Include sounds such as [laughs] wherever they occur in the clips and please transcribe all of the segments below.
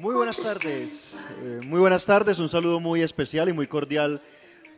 Muy buenas tardes, eh, muy buenas tardes, un saludo muy especial y muy cordial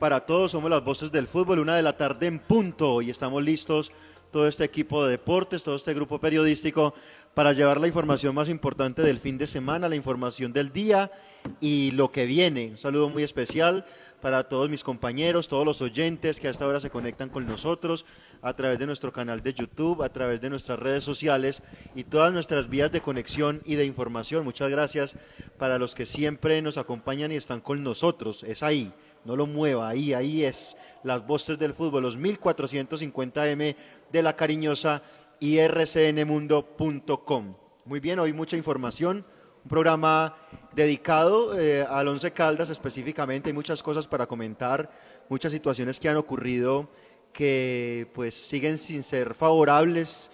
para todos. Somos las voces del fútbol, una de la tarde en punto y estamos listos, todo este equipo de deportes, todo este grupo periodístico, para llevar la información más importante del fin de semana, la información del día y lo que viene. Un saludo muy especial para todos mis compañeros, todos los oyentes que a esta hora se conectan con nosotros a través de nuestro canal de YouTube, a través de nuestras redes sociales y todas nuestras vías de conexión y de información. Muchas gracias para los que siempre nos acompañan y están con nosotros. Es ahí, no lo mueva, ahí, ahí es. Las voces del fútbol, los 1450M de la cariñosa y rcnmundo.com. Muy bien, hoy mucha información, un programa dedicado eh, al Once Caldas específicamente, hay muchas cosas para comentar, muchas situaciones que han ocurrido que pues siguen sin ser favorables.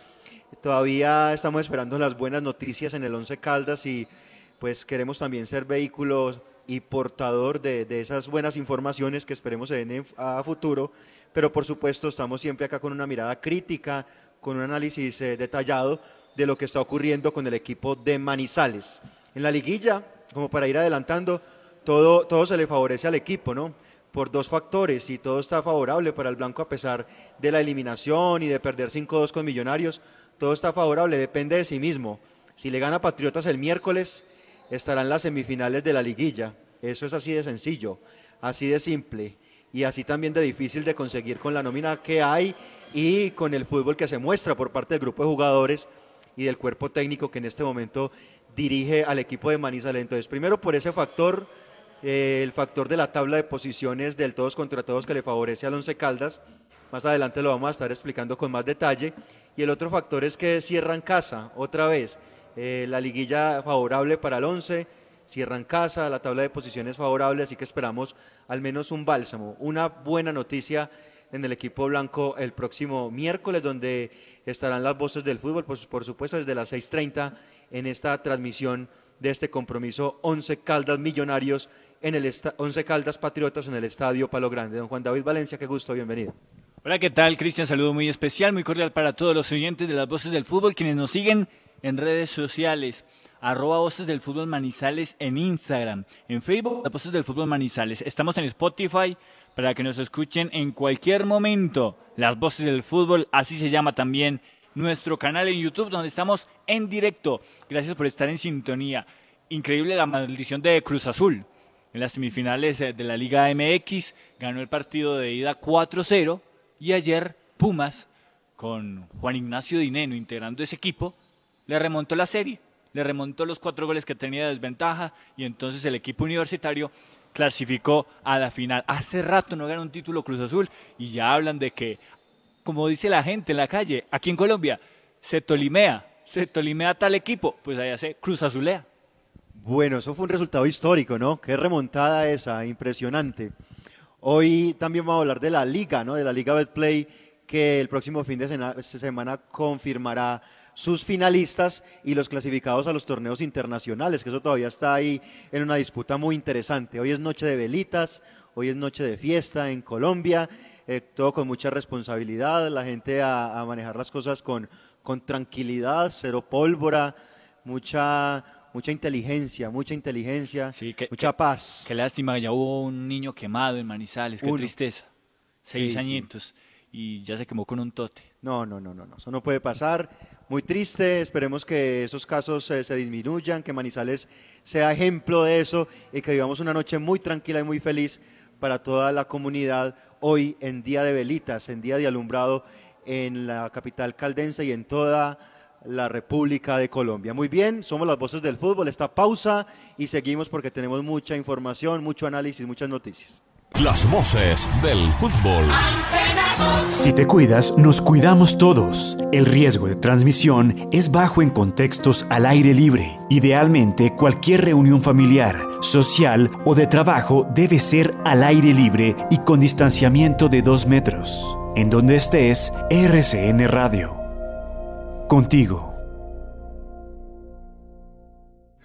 Todavía estamos esperando las buenas noticias en el Once Caldas y pues queremos también ser vehículos y portador de, de esas buenas informaciones que esperemos se den en- a futuro, pero por supuesto estamos siempre acá con una mirada crítica, con un análisis eh, detallado de lo que está ocurriendo con el equipo de Manizales. En la liguilla, como para ir adelantando, todo, todo se le favorece al equipo, ¿no? Por dos factores y todo está favorable para el Blanco a pesar de la eliminación y de perder 5-2 con Millonarios. Todo está favorable, depende de sí mismo. Si le gana Patriotas el miércoles, estará en las semifinales de la liguilla. Eso es así de sencillo, así de simple y así también de difícil de conseguir con la nómina que hay y con el fútbol que se muestra por parte del grupo de jugadores y del cuerpo técnico que en este momento dirige al equipo de Manizales. Entonces, primero por ese factor, eh, el factor de la tabla de posiciones del todos contra todos que le favorece al Once Caldas. Más adelante lo vamos a estar explicando con más detalle. Y el otro factor es que cierran casa otra vez. Eh, la liguilla favorable para el 11, cierran casa, la tabla de posiciones favorable, así que esperamos al menos un bálsamo, una buena noticia en el equipo blanco el próximo miércoles, donde estarán las voces del fútbol, pues, por supuesto desde las 6.30 en esta transmisión de este compromiso 11 Caldas Millonarios en el esta- 11 Caldas Patriotas en el Estadio Palo Grande. Don Juan David Valencia, qué gusto, bienvenido. Hola, ¿qué tal? Cristian, saludo muy especial, muy cordial para todos los oyentes de las Voces del Fútbol, quienes nos siguen en redes sociales. Arroba Voces del Fútbol Manizales en Instagram, en Facebook, las Voces del Fútbol Manizales. Estamos en Spotify para que nos escuchen en cualquier momento. Las Voces del Fútbol, así se llama también nuestro canal en YouTube, donde estamos en directo. Gracias por estar en sintonía. Increíble la maldición de Cruz Azul. En las semifinales eh, de la Liga MX ganó el partido de ida 4-0 y ayer Pumas, con Juan Ignacio Dineno integrando ese equipo, le remontó la serie, le remontó los cuatro goles que tenía de desventaja y entonces el equipo universitario clasificó a la final. Hace rato no gana un título Cruz Azul y ya hablan de que, como dice la gente en la calle, aquí en Colombia, se tolimea, se tolimea tal equipo, pues allá se Cruz Azulea. Bueno, eso fue un resultado histórico, ¿no? Qué remontada esa, impresionante. Hoy también vamos a hablar de la liga, ¿no? De la liga Betplay, que el próximo fin de sena- semana confirmará sus finalistas y los clasificados a los torneos internacionales, que eso todavía está ahí en una disputa muy interesante. Hoy es noche de velitas, hoy es noche de fiesta en Colombia, eh, todo con mucha responsabilidad, la gente a, a manejar las cosas con, con tranquilidad, cero pólvora, mucha, mucha inteligencia, mucha inteligencia, Sí, que- mucha paz. Qué lástima, que ya hubo un niño quemado en Manizales, qué Uno. tristeza. Seis Sí, sí. añitos y ya se quemó con un tote. No, no, no, no, no, eso no puede pasar. muy triste. Esperemos que esos casos eh, se disminuyan, que Manizales sea ejemplo de eso y que vivamos una noche muy tranquila y muy feliz para toda la comunidad hoy en día de velitas, en día de alumbrado en la capital caldense y en toda la República de Colombia. Muy bien, somos las voces del fútbol, esta pausa y seguimos porque tenemos mucha información, mucho análisis, muchas noticias. Las voces del fútbol. Si te cuidas, nos cuidamos todos. El riesgo de transmisión es bajo en contextos al aire libre. Idealmente, cualquier reunión familiar, social o de trabajo debe ser al aire libre y con distanciamiento de dos metros. En donde estés, RCN Radio. Contigo.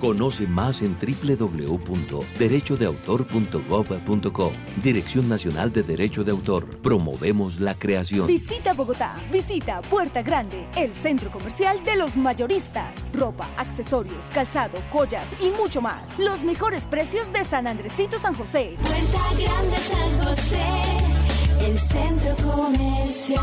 Conoce más en www.derechodeautor.gov.co. Dirección Nacional de Derecho de Autor. Promovemos la creación. Visita Bogotá. Visita Puerta Grande, el centro comercial de los mayoristas. Ropa, accesorios, calzado, joyas y mucho más. Los mejores precios de San Andresito San José. Puerta Grande San José, el centro comercial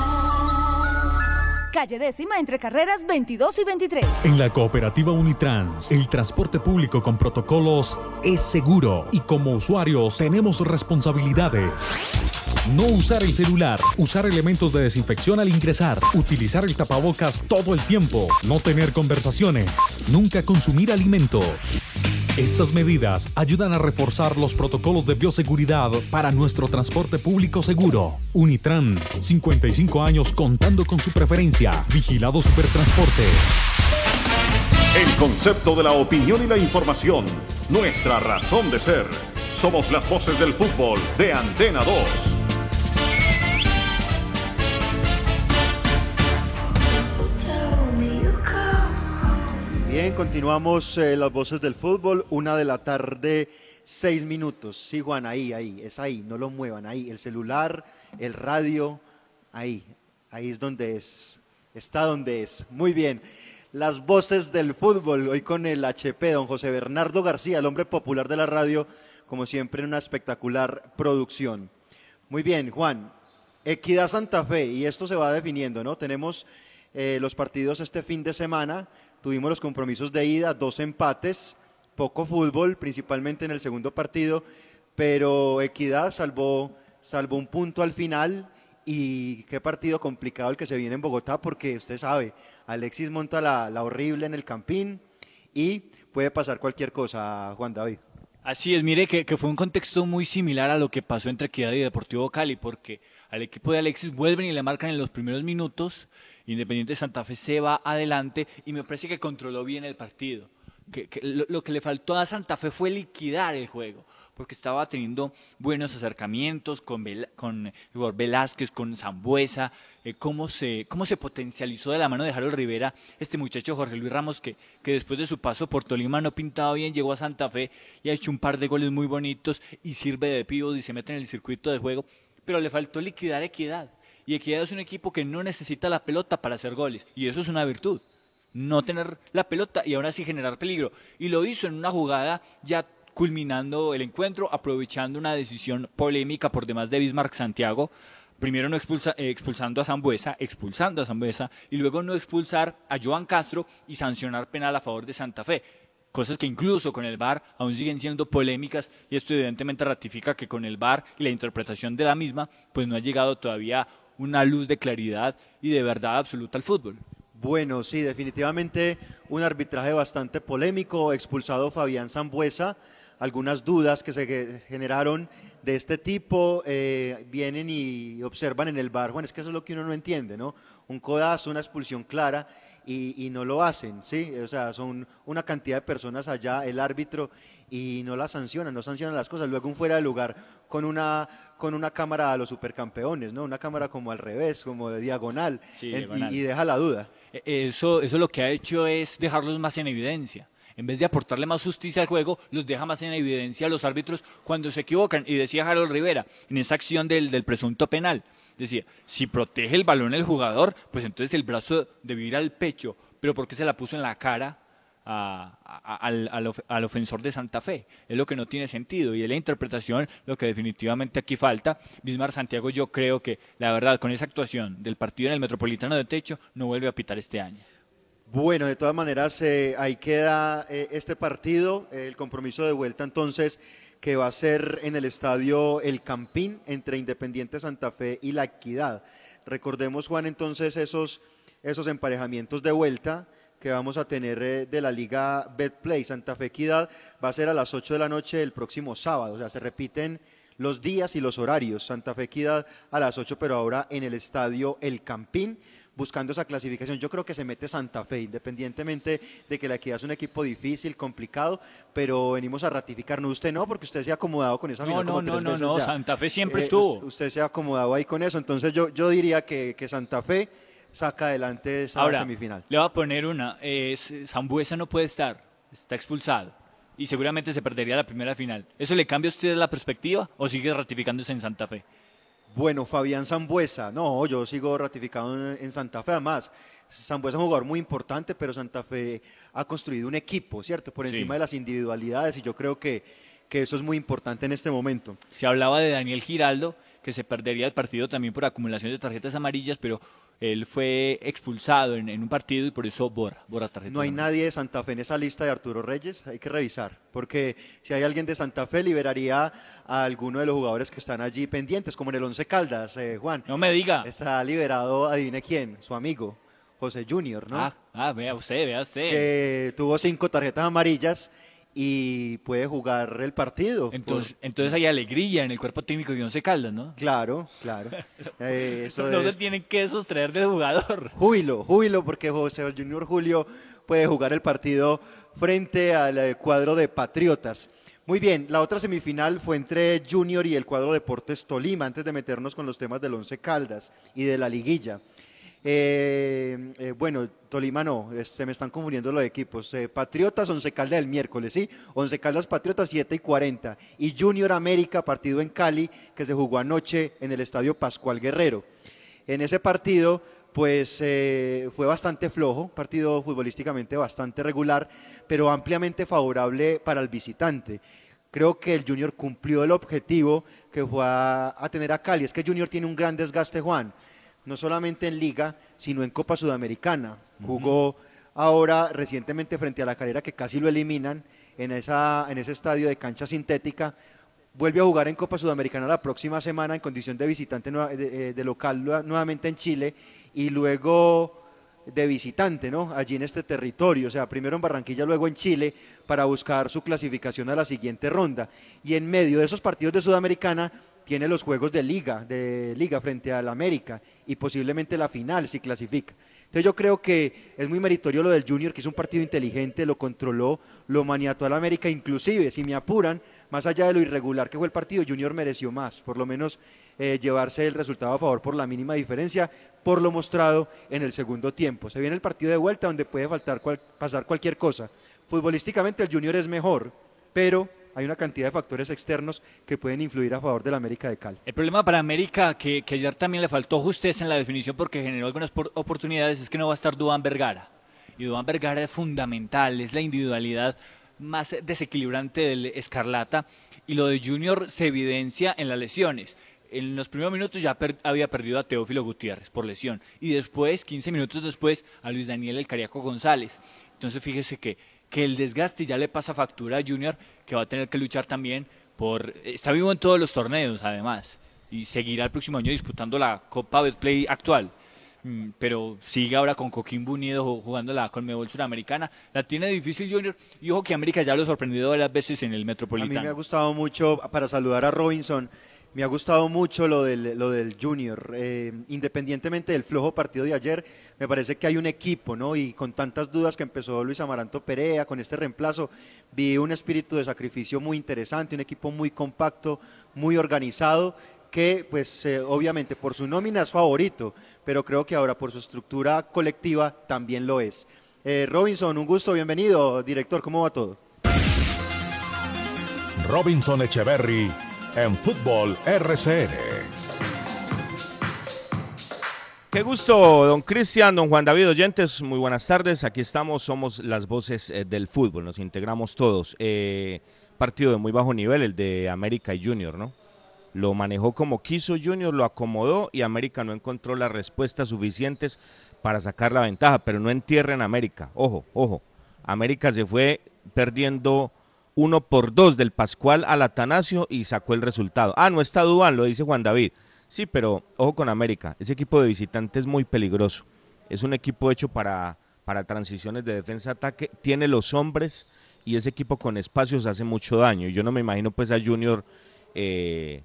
calle décima entre carreras 22 y 23. En la cooperativa Unitrans, el transporte público con protocolos es seguro y como usuarios tenemos responsabilidades. No usar el celular, usar elementos de desinfección al ingresar, utilizar el tapabocas todo el tiempo, no tener conversaciones, nunca consumir alimentos. Estas medidas ayudan a reforzar los protocolos de bioseguridad para nuestro transporte público seguro. Unitrans, 55 años contando con su preferencia. Vigilado Supertransporte. El concepto de la opinión y la información, nuestra razón de ser. Somos las voces del fútbol de Antena 2. Continuamos eh, las voces del fútbol, una de la tarde, seis minutos. Sí, Juan, ahí, ahí, es ahí, no lo muevan, ahí, el celular, el radio, ahí, ahí es donde es, está donde es. Muy bien, las voces del fútbol, hoy con el HP, don José Bernardo García, el hombre popular de la radio, como siempre en una espectacular producción. Muy bien, Juan, Equidad Santa Fe, y esto se va definiendo, ¿no? Tenemos eh, los partidos este fin de semana Tuvimos los compromisos de ida, dos empates, poco fútbol, principalmente en el segundo partido, pero Equidad salvó, salvó un punto al final y qué partido complicado el que se viene en Bogotá porque usted sabe, Alexis monta la, la horrible en el campín y puede pasar cualquier cosa, Juan David. Así es, mire que, que, fue un contexto muy similar a lo que pasó entre Equidad y Deportivo Cali, porque al equipo de Alexis vuelven y le marcan en los primeros minutos Independiente Santa Fe se va adelante y me parece que controló bien el partido. Que, lo, que le faltó a Santa Fe fue liquidar el juego, porque estaba teniendo buenos acercamientos con, con Velázquez, con Zambuesa, eh, cómo, se, cómo se potencializó de la mano de Harold Rivera este muchacho Jorge Luis Ramos, que, que después de su paso por Tolima no pintaba bien, llegó a Santa Fe y ha hecho un par de goles muy bonitos y sirve de pívot y se mete en el circuito de juego, pero le faltó liquidar equidad y Equidad es un equipo que no necesita la pelota para hacer goles. Y eso es una virtud. No tener la pelota y ahora sí generar peligro. Y lo hizo en una jugada ya culminando el encuentro, aprovechando una decisión polémica por demás de Bismarck Santiago. Primero no expulsa, eh, expulsando a Zambuesa, expulsando a Zambuesa, y luego no expulsar a Joan Castro y sancionar penal a favor de Santa Fe cosas que incluso con el VAR aún siguen siendo polémicas y esto evidentemente ratifica que con el VAR y la interpretación de la misma pues no ha llegado todavía una luz de claridad y de verdad absoluta al fútbol. Bueno, sí, definitivamente un arbitraje bastante polémico, expulsado Fabián Zambuesa, algunas dudas que se generaron de este tipo eh, vienen y observan en el bar, bueno, es que eso es lo que uno no entiende, ¿no? Un codazo, una expulsión clara y, y, no lo hacen, ¿sí? O sea, son una cantidad de personas allá, el árbitro, y no la sancionan, no sancionan las cosas. Luego un fuera de lugar con una, con una cámara a los supercampeones, ¿no? Una cámara como al revés, como de diagonal, Y, y, deja la duda. E, eso, eso lo que ha hecho es dejarlos más en evidencia. En vez de aportarle más justicia al juego, los deja más en evidencia a los árbitros cuando se equivocan. Y decía Harold Rivera, en esa acción del, del presunto penal, decía, si protege el balón el jugador, pues entonces el brazo debe ir al pecho, pero ¿por qué se la puso en la cara? Al, al ofensor de Santa Fe. Es lo que no tiene sentido y es la interpretación lo que definitivamente aquí falta. Bismar Santiago yo creo que la verdad con esa actuación del partido en el Metropolitano de Techo no vuelve a pitar este año. Bueno, de todas maneras, eh, ahí queda eh, este partido, eh, el compromiso de vuelta entonces que va a ser en el estadio El Campín entre Independiente Santa Fe y La Equidad. Recordemos, Juan, entonces esos, esos emparejamientos de vuelta que vamos a tener eh, de la Liga Betplay. Santa Fe Equidad va a ser a las 8 de la noche el próximo sábado, o sea, se repiten los días y los horarios. Santa Fe Equidad a las 8, pero ahora en el estadio El Campín, buscando esa clasificación. Yo creo que se mete Santa Fe, independientemente de que la Equidad es un equipo difícil, complicado, pero venimos a ratificarnos. Usted no, porque usted se ha acomodado con esa No, final no, como no, tres no, veces no, ya. Santa Fe siempre Eh, estuvo. us- Usted se ha acomodado ahí con eso. Entonces yo, yo diría que, que Santa Fe saca adelante esa Ahora, semifinal. le voy a poner una. Zambuesa no puede estar, está expulsado. Y seguramente se perdería la primera final. ¿Eso le cambia a usted la perspectiva o sigue ratificándose en Santa Fe? Bueno, Fabián Zambuesa, no, yo sigo ratificado en, en Santa Fe, además, Zambuesa es un jugador muy importante, pero Santa Fe ha construido un equipo, ¿cierto? Por Sí. encima de las individualidades y yo creo que, que eso es muy importante en este momento. Se hablaba de Daniel Giraldo, que se perdería el partido también por acumulación de tarjetas amarillas, pero él fue expulsado en, en un partido y por eso borra, borra tarjetas No hay nadie de Santa Fe en esa lista de Arturo Reyes, hay que revisar, porque si hay alguien de Santa Fe liberaría a alguno de los jugadores que están allí pendientes, como en el Once Caldas, eh, Juan. No me diga. Está liberado, adivine quién, su amigo, José Junior, ¿no? Ah, ah, vea usted, vea usted. que tuvo cinco tarjetas amarillas y puede jugar el partido. Entonces, entonces hay alegría en el cuerpo técnico de Once Caldas, ¿no? Claro, claro. [laughs] Eh, eso no es- se tienen que sostraer del jugador. Júbilo, júbilo, porque José Junior Julio puede jugar el partido frente al eh, cuadro de Patriotas. Muy bien, la otra semifinal fue entre Junior y el cuadro Deportes Tolima, antes de meternos con los temas del Once Caldas y de la liguilla. Eh, eh, bueno, Tolima no, se me están confundiendo los equipos. Eh, Patriotas, Once Caldas el miércoles, ¿sí? Once Caldas Patriotas 7 y 40. Y Junior América, partido en Cali, que se jugó anoche en el Estadio Pascual Guerrero. En ese partido, pues fue bastante flojo, partido futbolísticamente bastante regular, pero ampliamente favorable para el visitante. Creo que el Junior cumplió el objetivo que fue a, a tener a Cali. Es que Junior tiene un gran desgaste, Juan, no solamente en Liga, sino en Copa Sudamericana. Jugó ahora recientemente frente a la calera que casi lo eliminan en, esa, en ese estadio de cancha sintética. Vuelve a jugar en Copa Sudamericana la próxima semana en condición de visitante de, eh, de local nuevamente en Chile y luego de visitante, ¿no? Allí en este territorio, o sea, primero en Barranquilla, luego en Chile, para buscar su clasificación a la siguiente ronda. Y en medio de esos partidos de Sudamericana tiene los juegos de liga, de liga frente al América y posiblemente la final si clasifica. Entonces yo creo que es muy meritorio lo del Junior, que es un partido inteligente, lo controló, lo maniató al América, inclusive, si me apuran, más allá de lo irregular que fue el partido, Junior mereció más, por lo menos eh, llevarse el resultado a favor por la mínima diferencia, por lo mostrado en el segundo tiempo. Se viene el partido de vuelta donde puede faltar pasar cualquier cosa. Futbolísticamente el Junior es mejor, pero hay una cantidad de factores externos que pueden influir a favor del América de Cali. El problema para América, que, que ayer también le faltó justeza en la definición porque generó algunas por- oportunidades, es que no va a estar Duván Vergara. Y Duván Vergara es fundamental, es la individualidad más desequilibrante del Escarlata. Y lo de Junior se evidencia en las lesiones. En los primeros minutos ya per- había perdido a Teófilo Gutiérrez por lesión. Y después, 15 minutos después, a Luis Daniel El Cariaco González. Entonces fíjese que, que el desgaste ya le pasa factura a Junior, que va a tener que luchar también por... Está vivo en todos los torneos, además. Y seguirá el próximo año disputando la Copa Betplay actual. Mm, Pero sigue ahora con Coquimbo Unido ju- jugando la Conmebol Suramericana. La tiene difícil Junior. Y ojo que América ya lo ha sorprendido varias veces en el A mí me ha Metropolitano. gustado mucho, para saludar a Robinson, me ha gustado mucho lo del, lo del Junior. Eh, independientemente del flojo partido de ayer, me parece que hay un equipo, ¿no? Y con tantas dudas que empezó Luis Amaranto Perea, con este reemplazo, vi un espíritu de sacrificio muy interesante, un equipo muy compacto, muy organizado que pues eh, obviamente por su nómina es favorito, pero creo que ahora por su estructura colectiva también lo es. Eh, Robinson, un gusto, bienvenido, director, ¿cómo va todo? Robinson Echeverry en Fútbol RCN. Qué gusto, don Cristian, don Juan David Oyentes, muy buenas tardes. Aquí estamos, somos las voces eh, del fútbol, nos integramos todos. Eh, partido de muy bajo nivel, el de América y Junior, ¿no? Lo manejó como quiso Junior, lo acomodó y América no encontró las respuestas suficientes para sacar la ventaja, pero no entierren América. Ojo, ojo. América se fue perdiendo uno por dos del Pascual al Atanasio y sacó el resultado. Ah, no está Dubán, lo dice Juan David. Sí, pero ojo con América. Ese equipo de visitantes es muy peligroso. Es un equipo hecho para, para transiciones de defensa-ataque. Tiene los hombres y ese equipo con espacios hace mucho daño. Yo no me imagino pues a Junior eh,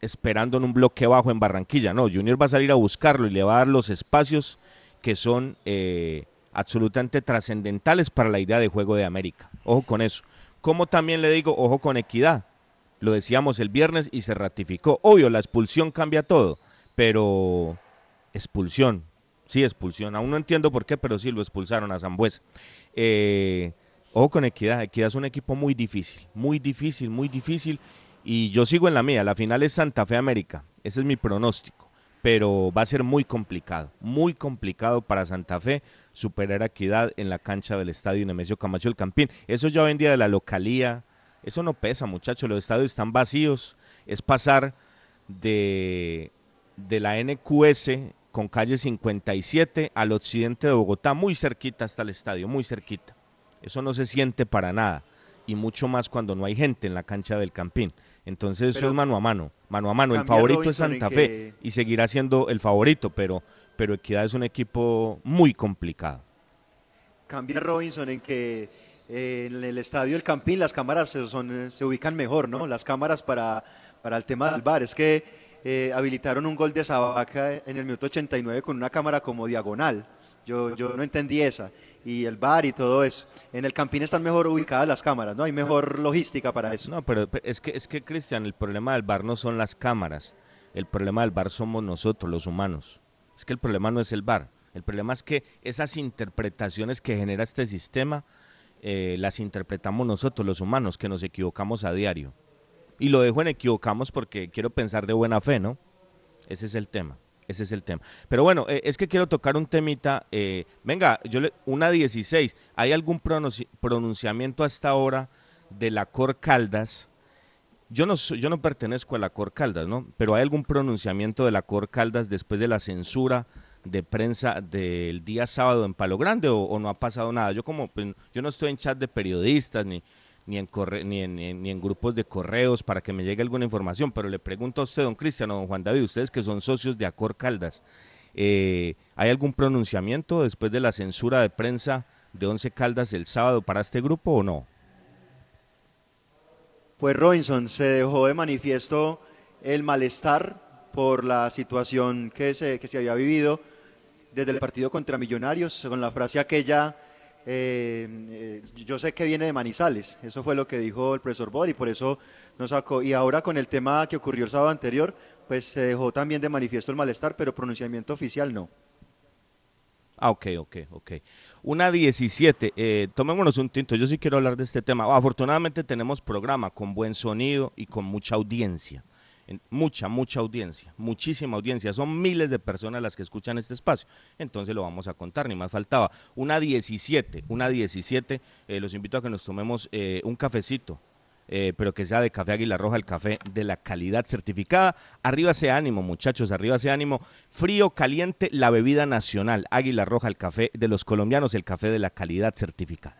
esperando en un bloque bajo en Barranquilla. No, Junior va a salir a buscarlo y le va a dar los espacios que son eh, absolutamente trascendentales para la idea de juego de América. Ojo con eso. Como también le digo, ojo con equidad. Lo decíamos el viernes y se ratificó. Obvio, la expulsión cambia todo, pero expulsión, sí, expulsión. Aún no entiendo por qué, pero sí lo expulsaron a Zambuesa. Eh, ojo con Equidad. Equidad es un equipo muy difícil, muy difícil, muy difícil. Y yo sigo en la mía. La final es Santa Fe América. Ese es mi pronóstico. Pero va a ser muy complicado, muy complicado para Santa Fe superar Equidad en la cancha del estadio Nemesio Camacho el Campín. Eso ya vendía de la localía, eso no pesa, muchachos. Los estadios están vacíos. Es pasar de, de la NQS con calle 57 al occidente de Bogotá, muy cerquita hasta el estadio, muy cerquita. Eso no se siente para nada. Y mucho más cuando no hay gente en la cancha del Campín. Entonces eso es mano a mano, mano a mano. El favorito es Santa Fe y seguirá siendo el favorito, pero, pero Equidad es un equipo muy complicado. Cambia Robinson en que en el estadio del Campín las cámaras se, son, se ubican mejor, ¿no? Las cámaras para, para el tema del bar. Es que eh, habilitaron un gol de Sabaca en el minuto 89 con una cámara como diagonal. Yo, yo no entendí esa. Y el bar y todo eso. En el Campín están mejor ubicadas las cámaras, ¿no? Hay mejor logística para eso. No, pero es que, es que Cristian, el problema del bar no son las cámaras. El problema del bar somos nosotros, los humanos. Es que el problema no es el bar. El problema es que esas interpretaciones que genera este sistema eh, las interpretamos nosotros, los humanos, que nos equivocamos a diario. Y lo dejo en equivocamos porque quiero pensar de buena fe, ¿no? Ese es el tema. Ese es el tema. Pero bueno, eh, es que quiero tocar un temita. Eh, venga, yo le, una 16. ¿Hay algún pronunciamiento hasta ahora de la Cor Caldas? Yo no, yo no pertenezco a la Cor Caldas, ¿no? Pero ¿hay algún pronunciamiento de la Cor Caldas después de la censura de prensa del día sábado en Palo Grande o, no ha pasado nada. Yo como pues, yo no estoy en chat de periodistas ni ni en, corre, ni, en, ni en grupos de correos para que me llegue alguna información, pero le pregunto a usted, don Cristiano, don Juan David, ustedes que son socios de Acor Caldas, eh, ¿hay algún pronunciamiento después de la censura de prensa de Once Caldas el sábado para este grupo o no? Pues Robinson, se dejó de manifiesto el malestar por la situación que se, que se había vivido desde el partido contra Millonarios, con la frase aquella, eh, eh, yo sé que viene de Manizales, eso fue lo que dijo el profesor Bol y por eso nos sacó. Y ahora con el tema que ocurrió el sábado anterior, pues se dejó también de manifiesto el malestar, pero pronunciamiento oficial no. Ah, ok, ok, ok. Una 17, eh, tomémonos un tinto, yo sí quiero hablar de este tema. afortunadamente tenemos programa con buen sonido y con mucha audiencia mucha, mucha audiencia, muchísima audiencia. Son miles de personas las que escuchan este espacio. Entonces lo vamos a contar, ni más faltaba. Una 17, una 17, eh, los invito a que nos tomemos eh, un cafecito. Eh, pero que sea de café Águila Roja, el café de la calidad certificada. Arriba ese ánimo, muchachos, arriba ese ánimo. Frío, caliente, la bebida nacional. Águila Roja, el café de los colombianos, el café de la calidad certificada.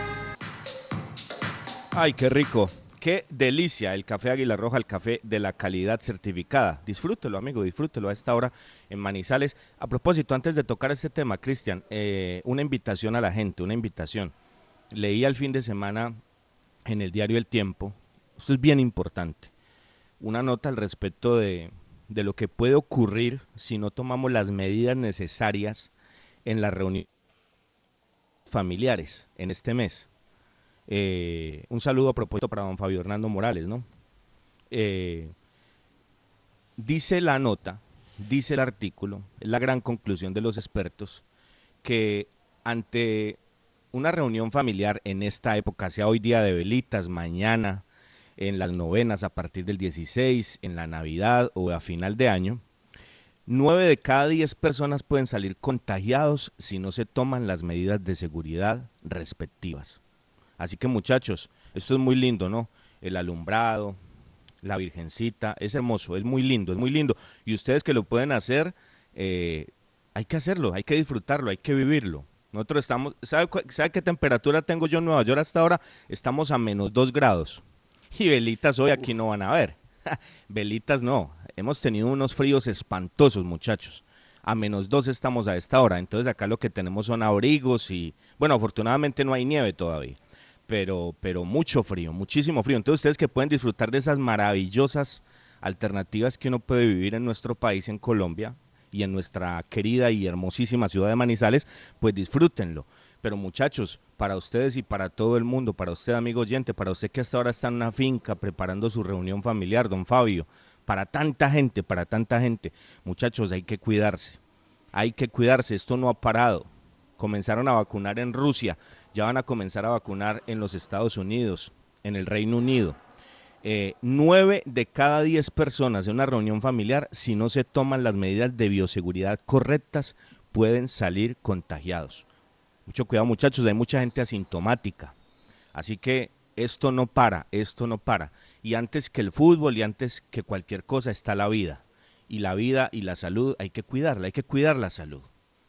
Ay, qué rico. Qué delicia el café Águila Roja, el café de la calidad certificada. Disfrútelo, amigo, disfrútelo a esta hora en Manizales. A propósito, antes de tocar este tema, Cristian, eh, una invitación a la gente, una invitación. Leí al fin de semana en el diario El Tiempo, esto es bien importante, una nota al respecto de, de lo que puede ocurrir si no tomamos las medidas necesarias en las reuniones familiares en este mes. Eh, un saludo a propósito para don Fabio Hernando Morales, ¿no? Eh, dice la nota, dice el artículo, es la gran conclusión de los expertos, que ante una reunión familiar en esta época, sea hoy día de velitas, mañana, en las novenas a partir del 16, en la Navidad o a final de año, nueve de cada diez personas pueden salir contagiados si no se toman las medidas de seguridad respectivas. Así que muchachos, esto es muy lindo, ¿no? El alumbrado, la Virgencita, es hermoso, es muy lindo, es muy lindo. Y ustedes que lo pueden hacer, eh, hay que hacerlo, hay que disfrutarlo, hay que vivirlo. Nosotros estamos, ¿sabe, ¿sabe qué temperatura tengo yo en Nueva York hasta ahora? Estamos a menos 2 grados. Y velitas hoy aquí no van a ver. [laughs] velitas no. Hemos tenido unos fríos espantosos, muchachos. A menos 2 estamos a esta hora. Entonces acá lo que tenemos son abrigos y, bueno, afortunadamente no hay nieve todavía. Pero, pero mucho frío, muchísimo frío. Entonces ustedes que pueden disfrutar de esas maravillosas alternativas que uno puede vivir en nuestro país, en Colombia, y en nuestra querida y hermosísima ciudad de Manizales, pues disfrútenlo. Pero muchachos, para ustedes y para todo el mundo, para usted amigo oyente, para usted que hasta ahora está en una finca preparando su reunión familiar, don Fabio, para tanta gente, para tanta gente, muchachos, hay que cuidarse, hay que cuidarse, esto no ha parado. Comenzaron a vacunar en Rusia, ya van a comenzar a vacunar en los Estados Unidos, en el Reino Unido eh, 9 de cada 10 personas en una reunión familiar, si no se toman las medidas de bioseguridad correctas, pueden salir contagiados. Mucho cuidado muchachos, hay mucha gente asintomática. Así que esto no para, esto no para. Y antes que el fútbol y antes que cualquier cosa está la vida. Y la vida y la salud hay que cuidarla, hay que cuidar la salud.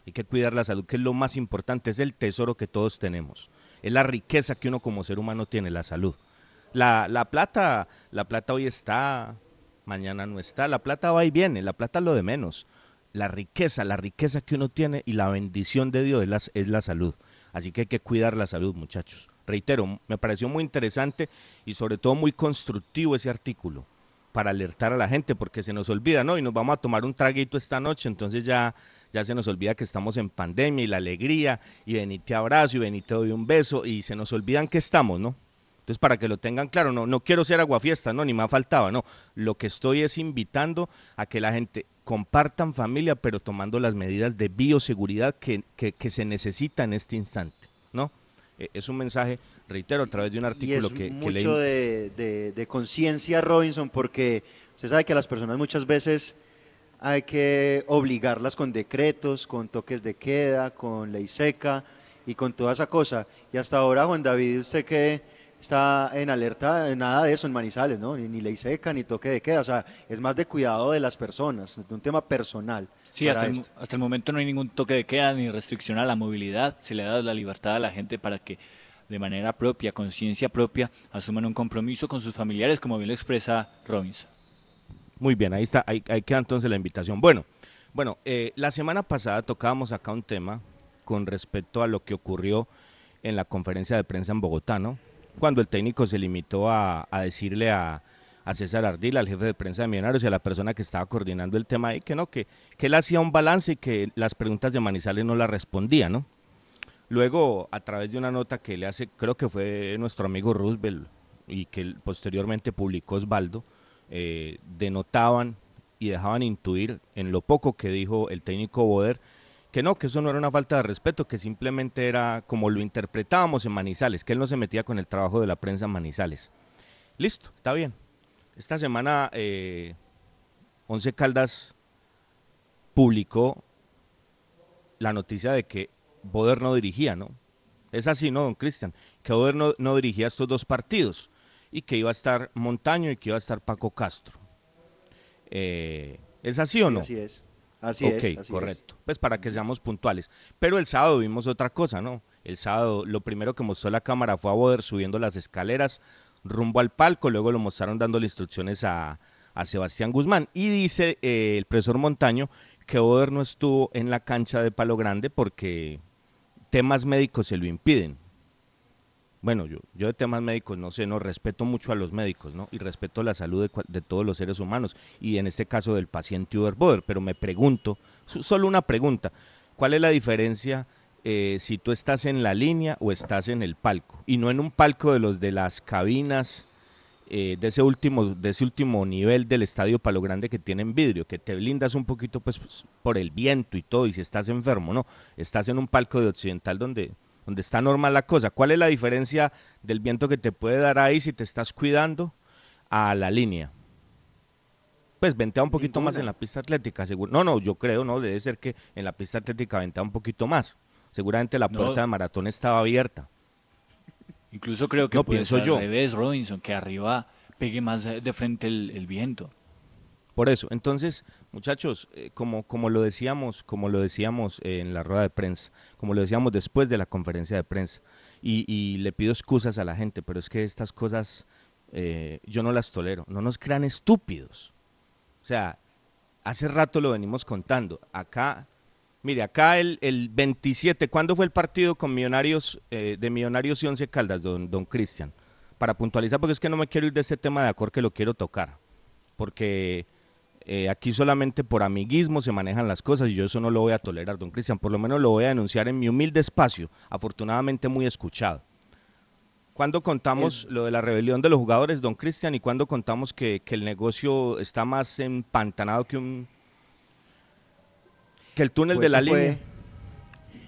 Hay que cuidar la salud, que es lo más importante, es el tesoro que todos tenemos. Es la riqueza que uno como ser humano tiene, la salud. La, la plata, la plata hoy está, mañana no está, la plata va y viene, la plata es lo de menos. La riqueza, la riqueza que uno tiene y la bendición de Dios es la, es la salud. Así que hay que cuidar la salud, muchachos. Reitero, me pareció muy interesante y sobre todo muy constructivo ese artículo para alertar a la gente, porque se nos olvida, ¿no? Y nos vamos a tomar un traguito esta noche, entonces ya, ya se nos olvida que estamos en pandemia y la alegría, y venite abrazo y venite doy un beso, y se nos olvidan que estamos, ¿no? Entonces, para que lo tengan claro, no, no quiero ser aguafiesta, no, ni más faltaba, no. Lo que estoy es invitando a que la gente compartan familia, pero tomando las medidas de bioseguridad que, que, se necesita en este instante, ¿no? Eh, es un mensaje, reitero, a través de un artículo que, mucho leí. de, de, de conciencia, Robinson, porque usted sabe que a las personas muchas veces hay que obligarlas con decretos, con toques de queda, con ley seca y con toda esa cosa. Y hasta ahora, Juan David, usted que está en alerta, nada de eso en Manizales, ¿no? Ni, ley seca, ni toque de queda, o sea, es más de cuidado de las personas, de un tema personal. Sí, hasta el, hasta el, momento no hay ningún toque de queda ni restricción a la movilidad, se le ha dado la libertad a la gente para que de manera propia, conciencia propia, asuman un compromiso con sus familiares, como bien lo expresa Robinson. Muy bien, ahí está, ahí, queda entonces la invitación. Bueno, bueno, eh, la semana pasada tocábamos acá un tema con respecto a lo que ocurrió en la conferencia de prensa en Bogotá, ¿no? cuando el técnico se limitó a, decirle a, César Ardila, al jefe de prensa de Millonarios y a la persona que estaba coordinando el tema ahí, que no, que, que él hacía un balance y que las preguntas de Manizales no las respondía, ¿no? Luego, a través de una nota que le hace, creo que fue nuestro amigo Roosevelt y que posteriormente publicó Osvaldo, eh, denotaban y dejaban intuir en lo poco que dijo el técnico Boder que no, que eso no era una falta de respeto, que simplemente era como lo interpretábamos en Manizales, que él no se metía con el trabajo de la prensa en Manizales. Listo, está bien. Esta semana eh, Once Caldas publicó la noticia de que Boder no dirigía, ¿no? Es así, ¿no, don Cristian? Que Boder no, dirigía estos dos partidos y que iba a estar Montaño y que iba a estar Paco Castro. Eh, ¿Es así o no? así es. Así es. Ok, correcto. Pues para que seamos puntuales. Pero el sábado vimos otra cosa, ¿no? El sábado lo primero que mostró la cámara fue a Boder subiendo las escaleras rumbo al palco, luego lo mostraron dándole instrucciones a, Sebastián Guzmán. Y dice eh, el profesor Montaño que Boder no estuvo en la cancha de Palo Grande porque temas médicos se lo impiden. Bueno, yo, yo de temas médicos no sé, no respeto mucho a los médicos, ¿no? Y respeto la salud de, de todos los seres humanos y en este caso del paciente Uber Boder, pero me pregunto, so- solo una pregunta, ¿cuál es la diferencia eh, si tú estás en la línea o estás en el palco? Y no en un palco de los de las cabinas eh, de ese último de ese último nivel del estadio Palo Grande que tienen vidrio, que te blindas un poquito pues, por el viento y todo y si estás enfermo, no, estás en un palco de occidental donde donde está normal la cosa. ¿Cuál es la diferencia del viento que te puede dar ahí si te estás cuidando a la línea? Pues ventea un poquito más en la pista atlética, seguro. No, no, yo creo, no, debe ser que en la pista atlética ventea un poquito más. Seguramente la No. puerta de maratón estaba abierta. Incluso creo que No, puede pienso ser yo. al revés, Robinson, que arriba pegue más de de frente el, el viento. Por eso, entonces, muchachos, eh, como, como lo decíamos, como lo decíamos eh, en la rueda de prensa, como lo decíamos después de la conferencia de prensa, y, le pido excusas a la gente, pero es que estas cosas eh, yo no las tolero, no nos crean estúpidos. O sea, hace rato lo venimos contando. Acá, mire, acá el, el 27, ¿cuándo fue el partido con Millonarios, de Millonarios y Once Caldas, don, don Cristian? Para puntualizar, porque es que no me quiero ir de este tema de acorde que lo quiero tocar. Porque eh, aquí solamente por amiguismo se manejan las cosas y yo eso no lo voy a tolerar, don Cristian. Por lo menos lo voy a denunciar en mi humilde espacio, afortunadamente muy escuchado. ¿Cuándo contamos lo de la rebelión de los jugadores, don Cristian? ¿Y cuándo contamos que, que el negocio está más empantanado que un que el túnel Pues de la fue- línea?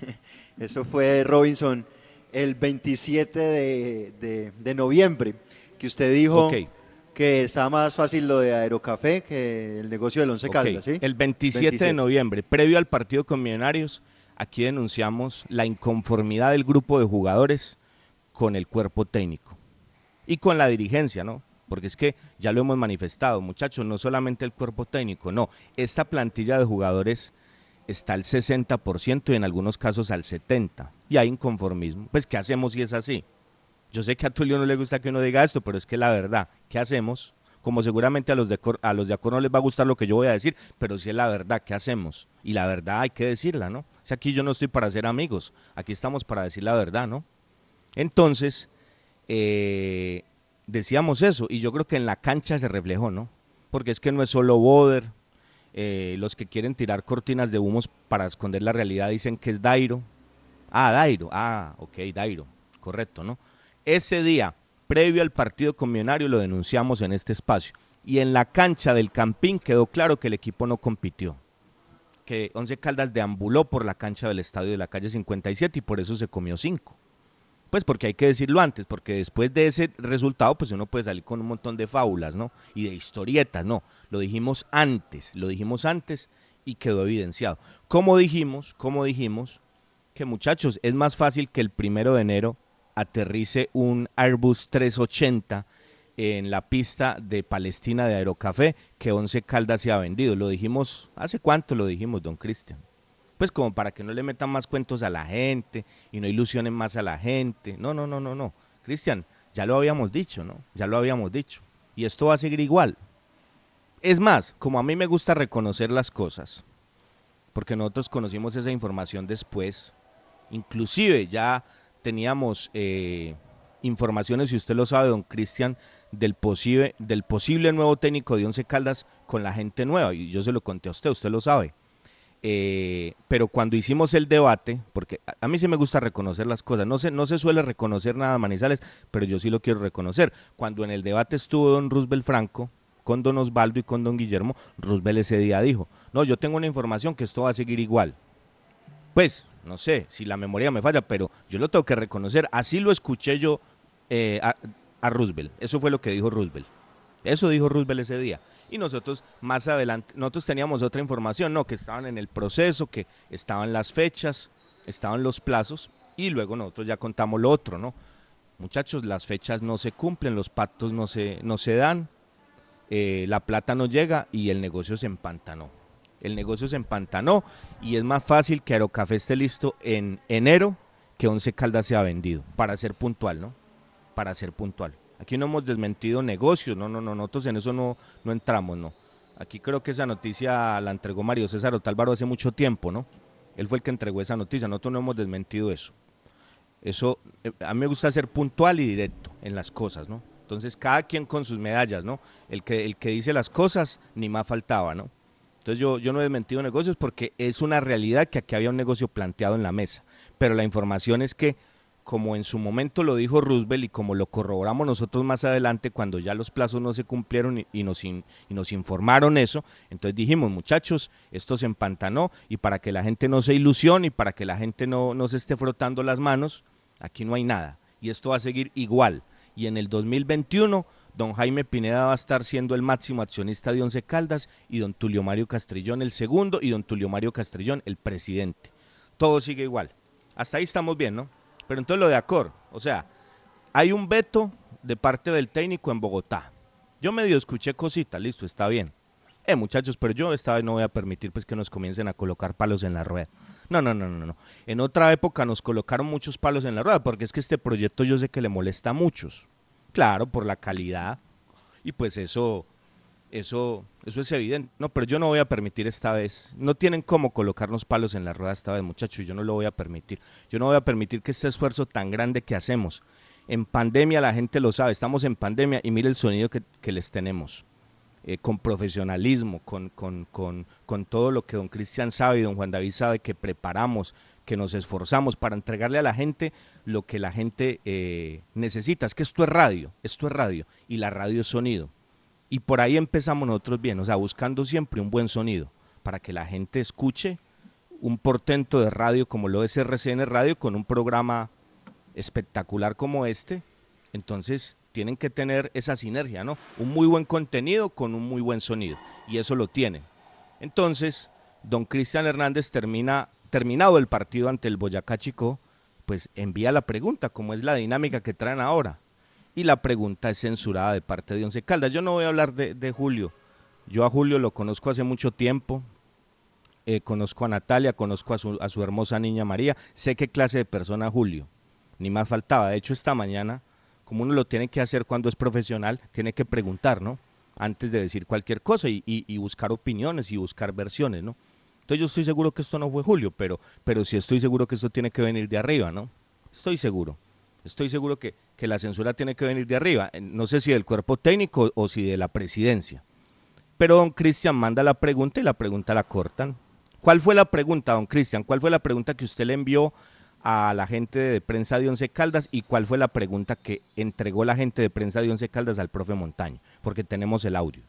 [laughs] Eso fue Robinson el 27 de, de- de noviembre, que usted dijo Ok. Que estaba más fácil lo de Aerocafé que el negocio del Once Caldas, ¿sí? El 27, de noviembre, previo al partido con Millonarios, aquí denunciamos la inconformidad del grupo de jugadores con el cuerpo técnico y con la dirigencia, ¿no? Porque es que ya lo hemos manifestado, muchachos, no solamente el cuerpo técnico, no, esta plantilla de jugadores está al 60% y en algunos casos al 70%, y hay inconformismo. Pues, ¿qué hacemos si es así? Yo sé que a Tulio no le gusta que uno diga esto, pero es que la verdad, ¿qué hacemos? Como seguramente a los de Cor- a los de Acor no les va a gustar lo que yo voy a decir, pero si es la verdad, ¿qué hacemos? Y la verdad hay que decirla, ¿no? O sea, aquí yo no estoy para ser amigos, aquí estamos para decir la verdad, ¿no? Entonces, eh, decíamos eso, y yo creo que en la cancha se reflejó, ¿no? Porque es que no es solo Boder, eh, los que quieren tirar cortinas de humos para esconder la realidad dicen que es Dairo. Ah, Dairo, ah, ok, Dairo, correcto, ¿no? Ese día, previo al partido con lo denunciamos en este espacio. Y en la cancha del Campín quedó claro que el equipo no compitió. Que Once Caldas deambuló por la cancha del estadio de la calle 57 y por eso se comió cinco. Pues porque hay que decirlo antes, porque después de ese resultado, pues uno puede salir con un montón de fábulas, ¿no? Y de historietas, no. Lo dijimos antes, lo dijimos antes y quedó evidenciado. Como dijimos, como dijimos, que muchachos, es más fácil que el primero de enero aterrice un Airbus 380 en la pista de Palestina de Aerocafé que Once Caldas se ha vendido. Lo dijimos, ¿hace cuánto lo dijimos, don Cristian? Pues como para que no le metan más cuentos a la gente y no ilusionen más a la gente. No, no, no, no, no. Cristian, ya lo habíamos dicho, ¿no? Ya lo habíamos dicho. Y esto va a seguir igual. Es más, como a mí me gusta reconocer las cosas, porque nosotros conocimos esa información después, inclusive ya teníamos eh, informaciones, si usted lo sabe, don Cristian, del posible, del posible nuevo técnico de Once Caldas con la gente nueva, y yo se lo conté a usted, usted lo sabe. Eh, pero cuando hicimos el debate, porque a, mí sí me gusta reconocer las cosas, no se, no se suele reconocer nada Manizales, pero yo sí lo quiero reconocer. Cuando en el debate estuvo don Roosevelt Franco, con don Osvaldo y con don Guillermo, Roosevelt ese día dijo, no, yo tengo una información que esto va a seguir igual. Pues, no sé si la memoria me falla, pero yo lo tengo que reconocer. Así lo escuché yo eh, a, Roosevelt. Eso fue lo que dijo Roosevelt. Eso dijo Roosevelt ese día. Y nosotros más adelante, nosotros teníamos otra información, no, que estaban en el proceso, que estaban las fechas, estaban los plazos, y luego nosotros ya contamos lo otro, ¿no? Muchachos, las fechas no se cumplen, los pactos no se, no se dan, eh, la plata no llega y el negocio se empantanó. El negocio se empantanó y es más fácil que Aerocafé esté listo en enero que Once Caldas se ha vendido, para ser puntual, ¿no? Para ser puntual. Aquí no hemos desmentido negocios, no, no, no, nosotros en eso no, no entramos, no. Aquí creo que esa noticia la entregó Mario César Otálvaro hace mucho tiempo, ¿no? Él fue el que entregó esa noticia, nosotros no hemos desmentido eso. Eso, eh, a mí me gusta ser puntual y directo en las cosas, ¿no? Entonces, cada quien con sus medallas, ¿no? El que, el que dice las cosas, ni más faltaba, ¿no? Entonces, yo, yo no he desmentido negocios porque es una realidad que aquí había un negocio planteado en la mesa. Pero la información es que como en su momento lo dijo Roosevelt y como lo corroboramos nosotros más adelante cuando ya los plazos no se cumplieron y, nos, y nos informaron eso, entonces dijimos, muchachos, esto se empantanó y para que la gente no se ilusione y para que la gente no, no se esté frotando las manos, aquí no hay nada y esto va a seguir igual. Y en el 2021, don Jaime Pineda va a estar siendo el máximo accionista de Once Caldas y don Tulio Mario Castrillón el segundo y don Tulio Mario Castrillón el presidente. Todo sigue igual. Hasta ahí estamos bien, ¿no? Pero entonces lo de Acor, o sea, hay un veto de parte del técnico en Bogotá. Yo medio escuché cositas, listo, está bien. Eh, muchachos, pero yo esta vez no voy a permitir pues que nos comiencen a colocar palos en la rueda. No, no, no, no, no. En otra época nos colocaron muchos palos en la rueda porque es que este proyecto yo sé que le molesta a muchos. Claro, por la calidad. Y pues eso eso, eso es evidente. No, pero yo no voy a permitir esta vez. No tienen cómo colocarnos palos en la rueda esta vez, muchachos, yo no lo voy a permitir. Yo no voy a permitir que este esfuerzo tan grande que hacemos. En pandemia la gente lo sabe, estamos en pandemia y mire el sonido que, les tenemos. Eh, con profesionalismo, con, con, con, con todo lo que don Cristian sabe y don Juan David sabe, que preparamos, que nos esforzamos para entregarle a la gente lo que la gente eh, necesita. Es que esto es radio, esto es radio y la radio es sonido. Y por ahí empezamos nosotros bien, o sea, buscando siempre un buen sonido para que la gente escuche un portento de radio como lo es RCN Radio con un programa espectacular como este. Entonces tienen que tener esa sinergia, ¿no? Un muy buen contenido con un muy buen sonido. Y eso lo tienen. Entonces, don Cristian Hernández termina, terminado el partido ante el Boyacá Chico, pues envía la pregunta, ¿cómo es la dinámica que traen ahora? y la pregunta es censurada de parte de Once Caldas. Yo no voy a hablar de, Julio. Yo a Julio lo conozco hace mucho tiempo. Eh, conozco a Natalia, conozco a su, a su hermosa niña María. Sé qué clase de persona Julio. Ni más faltaba. De hecho, esta mañana, como uno lo tiene que hacer cuando es profesional, tiene que preguntar, ¿no? Antes de decir cualquier cosa y, y, buscar opiniones y buscar versiones, ¿no? Entonces yo estoy seguro que esto no fue Julio, pero, pero sí estoy seguro que esto tiene que venir de arriba, ¿no? Estoy seguro. Estoy seguro que, que la censura tiene que venir de arriba. No sé si del cuerpo técnico o si de la presidencia. Pero don Cristian manda la pregunta y la pregunta la cortan. ¿Cuál fue la pregunta, don Cristian? ¿Cuál fue la pregunta que usted le envió a la gente de prensa de Once Caldas y cuál fue la pregunta que entregó la gente de prensa de Once Caldas al profe Montaño? Porque tenemos el audio.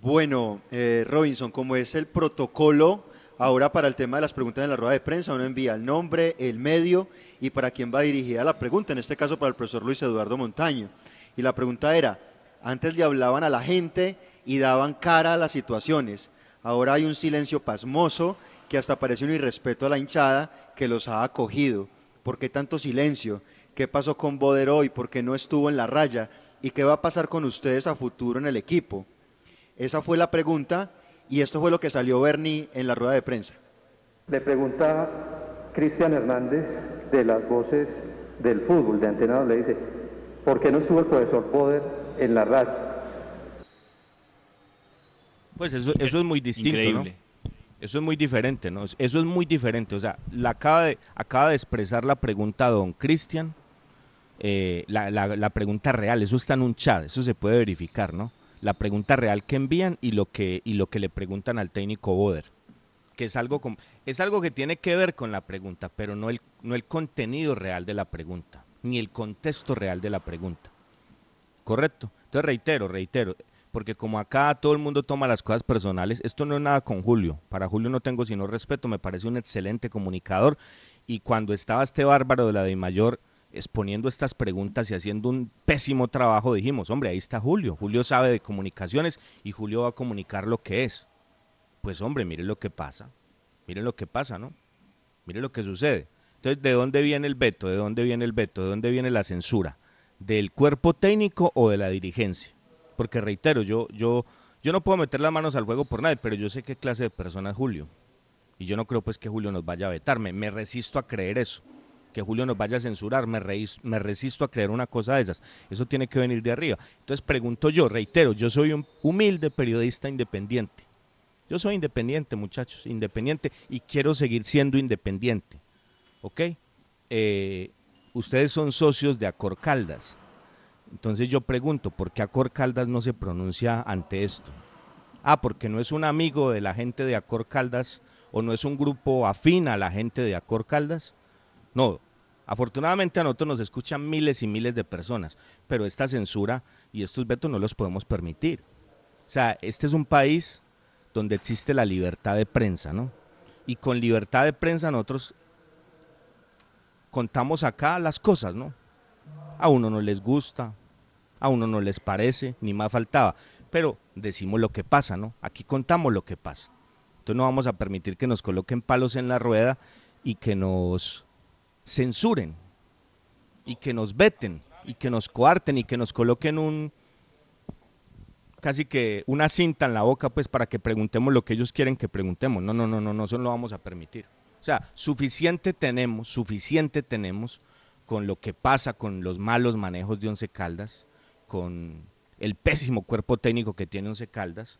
Bueno, eh, Robinson, como es el protocolo Ahora para el tema de las preguntas en la rueda de prensa, uno envía el nombre, el medio y para quién va dirigida la pregunta, en este caso para el profesor Luis Eduardo Montaño. Y la pregunta era, antes le hablaban a la gente y daban cara a las situaciones, ahora hay un silencio pasmoso que hasta parece un irrespeto a la hinchada que los ha acogido. ¿Por qué tanto silencio? ¿Qué pasó con Boder hoy? ¿Por qué no estuvo en la raya? ¿Y qué va a pasar con ustedes a futuro en el equipo? Esa fue la pregunta y esto fue lo que salió Bernie en la rueda de prensa. Le pregunta Cristian Hernández de las voces del fútbol, de Antena, le dice, ¿por qué no estuvo el profesor Poder en la racha? Pues eso, eso es muy distinto, ¿no? Eso es muy diferente, ¿no? Eso es muy diferente. O sea, la acaba, de, acaba de expresar la pregunta don Cristian, eh, la, la, la, pregunta real, eso está en un chat, eso se puede verificar, ¿no? La pregunta real que envían y lo que, y lo que le preguntan al técnico Boder. Que es algo, es algo que tiene que ver con la pregunta, pero no el, no el contenido real de la pregunta, ni el contexto real de la pregunta. ¿Correcto? Entonces reitero, reitero, porque como acá todo el mundo toma las cosas personales, esto no es nada con Julio. Para Julio no tengo sino respeto, me parece un excelente comunicador. Y cuando estaba este bárbaro de la de mayor exponiendo estas preguntas y haciendo un pésimo trabajo, dijimos, hombre, ahí está Julio. Julio sabe de comunicaciones y Julio va a comunicar lo que es. Pues hombre, mire lo que pasa. Mire lo que pasa, ¿no? Mire lo que sucede. Entonces, ¿de dónde viene el veto? ¿De dónde viene el veto? ¿De dónde viene la censura? ¿Del cuerpo técnico o de la dirigencia? Porque reitero, yo, yo, yo no puedo meter las manos al fuego por nadie, pero yo sé qué clase de persona es Julio. Y yo no creo pues que Julio nos vaya a vetarme. Me resisto a creer eso que Julio nos vaya a censurar, me, resisto a creer una cosa de esas. Eso tiene que venir de arriba. Entonces pregunto yo, reitero, yo soy un humilde periodista independiente. Yo soy independiente, muchachos, independiente y quiero seguir siendo independiente. ¿Ok? eh, ustedes son socios de Acor Caldas. Entonces yo pregunto, ¿por qué Acor Caldas no se pronuncia ante esto? Ah, porque no es un amigo de la gente de Acor Caldas o no es un grupo afín a la gente de Acor Caldas. No, afortunadamente a nosotros nos escuchan miles y miles de personas, pero esta censura y estos vetos no los podemos permitir. O sea, este es un país donde existe la libertad de prensa, ¿no? Y con libertad de prensa nosotros contamos acá las cosas, ¿no? A uno no les gusta, a uno no les parece, ni más faltaba, pero decimos lo que pasa, ¿no? Aquí contamos lo que pasa. Entonces no vamos a permitir que nos coloquen palos en la rueda y que nos censuren y que nos veten y que nos coarten y que nos coloquen un casi que una cinta en la boca pues para que preguntemos lo que ellos quieren que preguntemos. No, no, no, no, no, eso no lo vamos a permitir. O sea, suficiente tenemos, suficiente tenemos con lo que pasa con los malos manejos de Once Caldas, con el pésimo cuerpo técnico que tiene Once Caldas,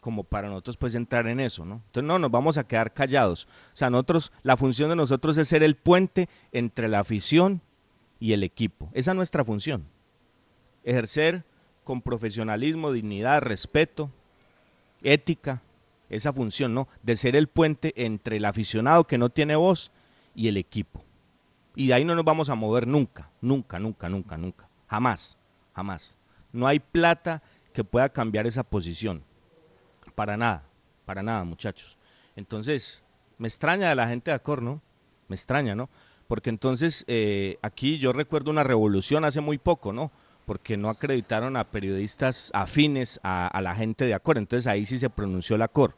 como para nosotros pues entrar en eso, ¿no? Entonces no, nos vamos a quedar callados. O sea, nosotros, la función de nosotros es ser el puente entre la afición y el equipo. Esa es nuestra función. Ejercer con profesionalismo, dignidad, respeto, ética, esa función, ¿no? De ser el puente entre el aficionado que no tiene voz y el equipo. Y de ahí no nos vamos a mover nunca, nunca, nunca, nunca, nunca. Jamás, jamás. No hay plata que pueda cambiar esa posición. Para nada, para nada, muchachos. Entonces, me extraña de la gente de Acor, ¿no? Me extraña, ¿no? Porque entonces eh, aquí yo recuerdo una revolución hace muy poco, ¿no? Porque no acreditaron a periodistas afines a, la gente de Acor. Entonces ahí sí se pronunció la Acor.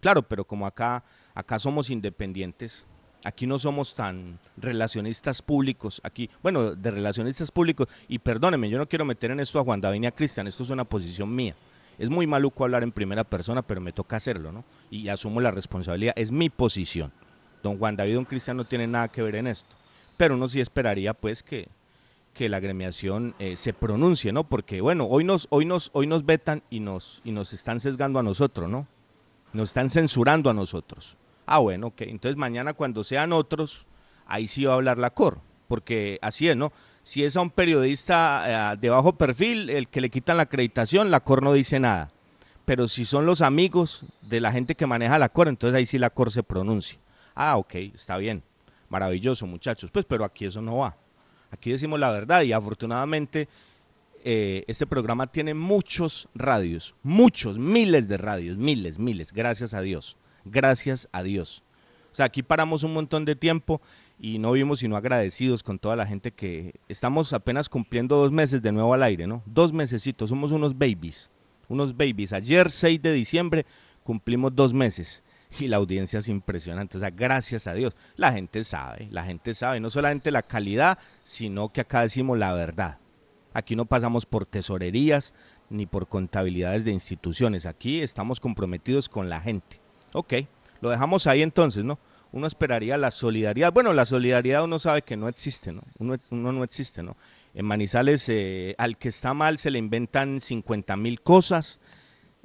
Claro, pero como acá, acá somos independientes, aquí no somos tan relacionistas públicos, aquí, bueno, de relacionistas públicos, y perdónenme, yo no quiero meter en esto a Juan David a Cristian, esto es una posición mía. Es muy maluco hablar en primera persona, pero me toca hacerlo, ¿no? Y asumo la responsabilidad, es mi posición. Don Juan David don Cristian no tienen nada que ver en esto. Pero uno sí esperaría, pues, que, que la agremiación eh, se pronuncie, ¿no? Porque, bueno, hoy nos, hoy nos, hoy nos vetan y nos, y nos están sesgando a nosotros, ¿no? Nos están censurando a nosotros. Ah, bueno, ok. Entonces mañana cuando sean otros, ahí sí va a hablar la COR, porque así es, ¿no? Si es a un periodista eh, de bajo perfil, el que le quitan la acreditación, la COR no dice nada. Pero si son los amigos de la gente que maneja la COR, entonces ahí sí la COR se pronuncia. Ah, ok, está bien. Maravilloso, muchachos. Pues, pero aquí eso no va. Aquí decimos la verdad y afortunadamente eh, este programa tiene muchos radios, muchos, miles de radios, miles, miles, gracias a Dios gracias a Dios. O sea, aquí paramos un montón de tiempo y no vimos sino agradecidos con toda la gente que estamos apenas cumpliendo dos meses de nuevo al aire, ¿no? Dos mesecitos, somos unos babies, unos babies. Ayer, 6 de diciembre, cumplimos dos meses y la audiencia es impresionante. O sea, gracias a Dios. La gente sabe, la gente sabe, no solamente la calidad, sino que acá decimos la verdad. Aquí no pasamos por tesorerías ni por contabilidades de instituciones. Aquí estamos comprometidos con la gente. Ok, lo dejamos ahí entonces, ¿no? Uno esperaría la solidaridad. Bueno, la solidaridad uno sabe que no existe, ¿no? Uno, no existe, ¿no? En Manizales, eh, al que está mal se le inventan 50 mil cosas,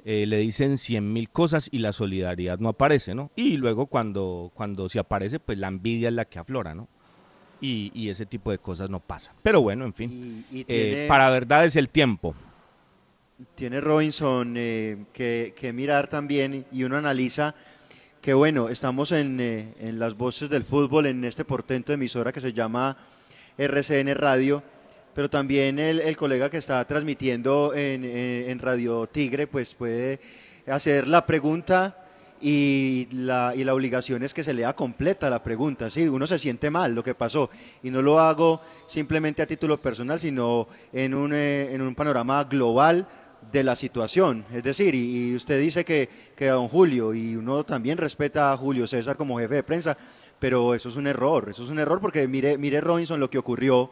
eh, le dicen 100 mil cosas y la solidaridad no aparece, ¿no? Y luego cuando, cuando se aparece, pues la envidia es la que aflora, ¿no? Y, ese tipo de cosas no pasa. Pero bueno, en fin, eh, para verdad es el tiempo tiene Robinson que, mirar también y uno analiza que bueno, estamos en, eh, en, las voces del fútbol, en este portento de emisora que se llama RCN Radio, pero también el, colega que está transmitiendo en, eh, en, Radio Tigre, pues puede hacer la pregunta y la, y la obligación es que se lea completa la pregunta. Sí, uno se siente mal lo que pasó y no lo hago simplemente a título personal, sino en un, en un panorama global de la situación. Es decir, y, usted dice que, que, don Julio, y uno también respeta a Julio César como jefe de prensa, pero eso es un error, eso es un error porque mire, mire Robinson lo que ocurrió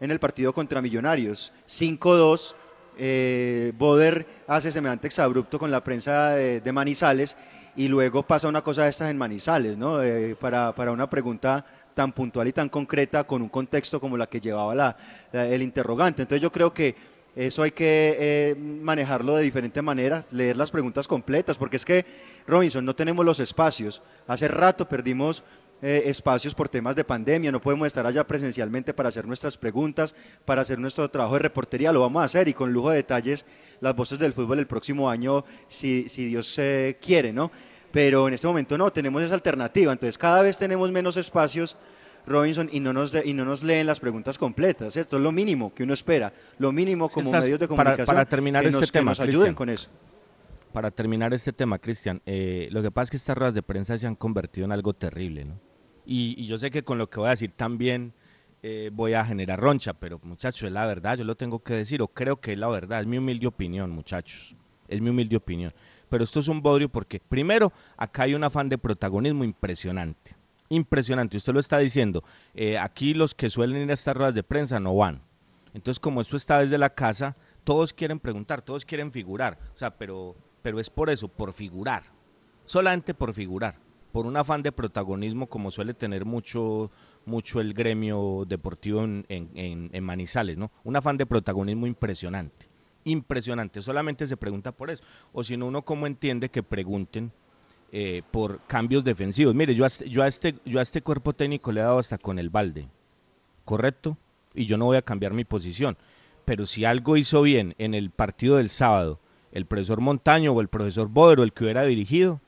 en el partido contra Millonarios. 5-2, eh, Boder hace semejante exabrupto con la prensa de, Manizales y luego pasa una cosa de estas en Manizales, ¿no? Eh, para, para, una pregunta tan puntual y tan concreta con un contexto como la que llevaba la, el interrogante. Entonces yo creo que eso hay que eh, manejarlo de diferentes maneras, leer las preguntas completas, porque es que, Robinson, no tenemos los espacios. Hace rato perdimos eh, espacios por temas de pandemia, no podemos estar allá presencialmente para hacer nuestras preguntas, para hacer nuestro trabajo de reportería, lo vamos a hacer y con lujo de detalles las voces del fútbol el próximo año, si, si Dios eh, quiere, ¿no? Pero en este momento no, tenemos esa alternativa, entonces cada vez tenemos menos espacios. Robinson y no nos de- y no nos leen las preguntas completas. Esto es lo mínimo que uno espera, lo mínimo que como medios de comunicación para terminar que este nos, que tema, nos ayuden Cristian. con eso. Para terminar este tema, Cristian, eh, lo que pasa es que estas ruedas de prensa se han convertido en algo terrible, ¿no? Y, y yo sé que con lo que voy a decir también eh, voy a generar roncha, pero muchachos, es la verdad, yo lo tengo que decir, o creo que es la verdad, es mi humilde opinión, muchachos, es mi humilde opinión. Pero esto es un bodrio porque, primero, acá hay un afán de protagonismo impresionante, impresionante, usted lo está diciendo, eh, aquí los que suelen ir a estas ruedas de prensa no van. Entonces, como esto está desde la casa, todos quieren preguntar, todos quieren figurar, o sea, pero, pero es por eso, por figurar, solamente por figurar, por un afán de protagonismo como suele tener mucho, mucho el gremio deportivo en, Manizales, ¿no? Un afán de protagonismo impresionante, impresionante, solamente se pregunta por eso, o si no, uno cómo entiende que pregunten eh, por cambios defensivos. Mire, yo a, este, yo, a este, yo a este cuerpo técnico le he dado hasta con el balde, ¿correcto? Y yo no voy a cambiar mi posición. Pero si algo hizo bien en el partido del sábado, el profesor Montaño o el profesor Boder o el que hubiera dirigido,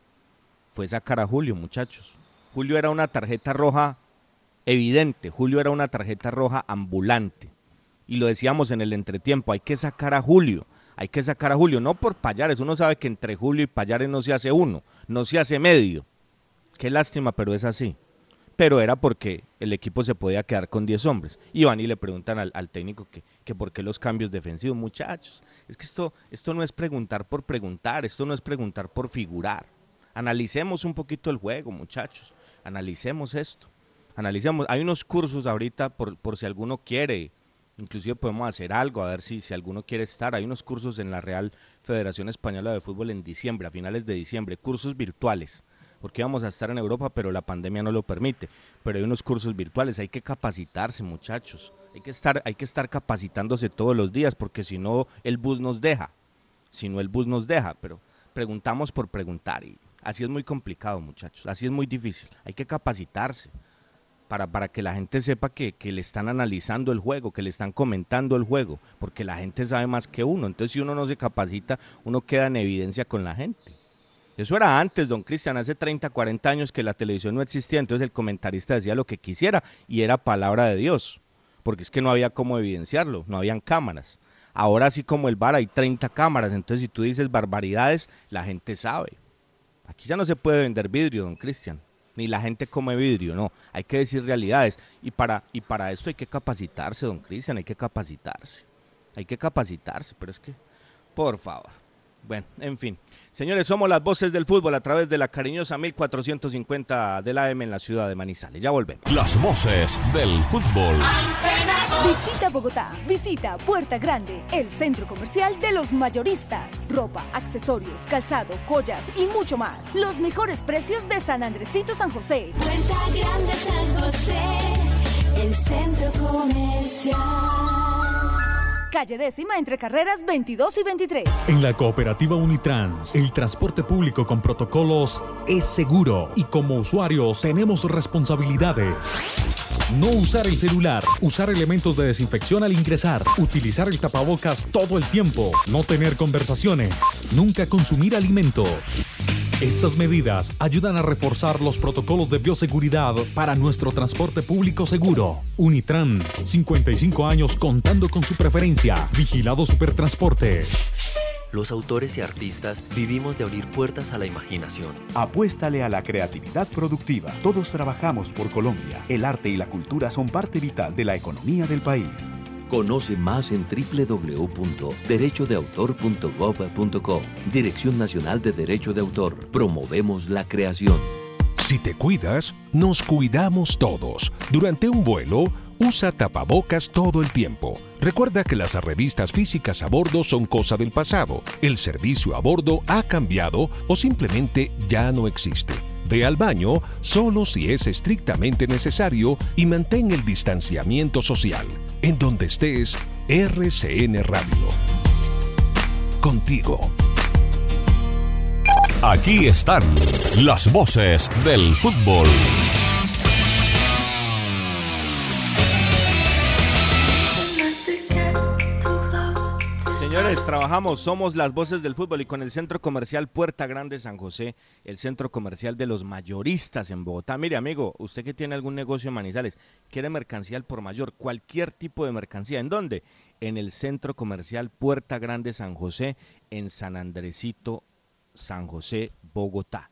fue sacar a Julio, muchachos. Julio era una tarjeta roja evidente, Julio era una tarjeta roja ambulante. Y lo decíamos en el entretiempo, hay que sacar a Julio, hay que sacar a Julio, no por Payares, uno sabe que entre Julio y Payares no se hace uno, no se hace medio. Qué lástima, pero es así. Pero era porque el equipo se podía quedar con 10 hombres. Y y le preguntan al, al técnico que, que por qué los cambios defensivos, muchachos. Es que esto, esto no es preguntar por preguntar, esto no es preguntar por figurar. Analicemos un poquito el juego, muchachos. Analicemos esto. Analicemos. Hay unos cursos ahorita por, por si alguno quiere. Inclusive podemos hacer algo, a ver si, si alguno quiere estar. Hay unos cursos en la Real Federación Española de Fútbol en diciembre, a finales de diciembre, cursos virtuales, porque íbamos a estar en Europa, pero la pandemia no lo permite. Pero hay unos cursos virtuales, hay que capacitarse, muchachos. Hay que estar, hay que estar capacitándose todos los días, porque si no, el bus nos deja. Si no, el bus nos deja. Pero preguntamos por preguntar y así es muy complicado, muchachos. Así es muy difícil. Hay que capacitarse para, para que la gente sepa que, que le están analizando el juego, que le están comentando el juego, porque la gente sabe más que uno. Entonces, si uno no se capacita, uno queda en evidencia con la gente. Eso era antes, don Cristian, hace 30, 40 años que la televisión no existía, entonces el comentarista decía lo que quisiera y era palabra de Dios, porque es que no había cómo evidenciarlo, no habían cámaras. Ahora así como el bar hay 30 cámaras, entonces si tú dices barbaridades, la gente sabe. Aquí ya no se puede vender vidrio, don Cristian, ni la gente come vidrio, no, hay que decir realidades. Y para, y para esto hay que capacitarse, don Cristian, hay que capacitarse. Hay que capacitarse, pero es que, por favor. Bueno, en fin. Señores, somos las voces del fútbol a través de la cariñosa 1450 del AM en la ciudad de Manizales. Ya volvemos. Las voces del fútbol. Visita Bogotá, visita Puerta Grande, el centro comercial de los mayoristas. Ropa, accesorios, calzado, joyas y mucho más. Los mejores precios de San Andresito San José. Puerta Grande San José, el centro comercial. Calle décima entre carreras 22 y 23. En la cooperativa Unitrans, el transporte público con protocolos es seguro y como usuarios tenemos responsabilidades. No usar el celular, usar elementos de desinfección al ingresar, utilizar el tapabocas todo el tiempo, no tener conversaciones, nunca consumir alimentos. Estas medidas ayudan a reforzar los protocolos de bioseguridad para nuestro transporte público seguro. Unitrans, 55 años contando con su preferencia. Vigilado Supertransporte. Los autores y artistas vivimos de abrir puertas a la imaginación. Apuéstale a la creatividad productiva. Todos trabajamos por Colombia. El arte y la cultura son parte vital de la economía del país. Conoce más en www.derechodeautor.gov.co. Dirección Nacional de Derecho de Autor. Promovemos la creación. Si te cuidas, nos cuidamos todos. Durante un vuelo, usa tapabocas todo el tiempo. Recuerda que las revistas físicas a bordo son cosa del pasado. El servicio a bordo ha cambiado o simplemente ya no existe. Ve al baño solo si es estrictamente necesario y mantén el distanciamiento social. En donde estés, RCN Radio. Contigo. Aquí están las voces del fútbol. Trabajamos, somos las voces del fútbol y con el Centro Comercial Puerta Grande San José, el centro comercial de los mayoristas en Bogotá. Mire, amigo, usted que tiene algún negocio en Manizales, quiere mercancía al por mayor, cualquier tipo de mercancía. ¿En dónde? En el Centro Comercial Puerta Grande San José, en San Andresito, San José, Bogotá.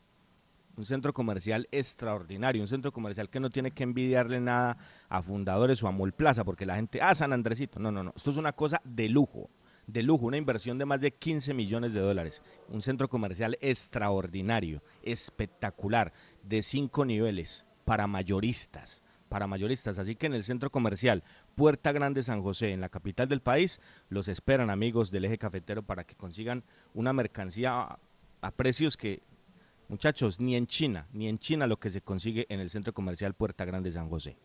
Un centro comercial extraordinario, un centro comercial que no tiene que envidiarle nada a fundadores o a Molplaza, porque la gente, ah, San Andresito, no, no, no, esto es una cosa de lujo de lujo, una inversión de más de 15 millones de dólares, un centro comercial extraordinario, espectacular, de cinco niveles, para mayoristas, para mayoristas. Así que en el centro comercial Puerta Grande San José, en la capital del país, los esperan amigos del eje cafetero para que consigan una mercancía a precios que, muchachos, ni en China, ni en China lo que se consigue en el centro comercial Puerta Grande San José.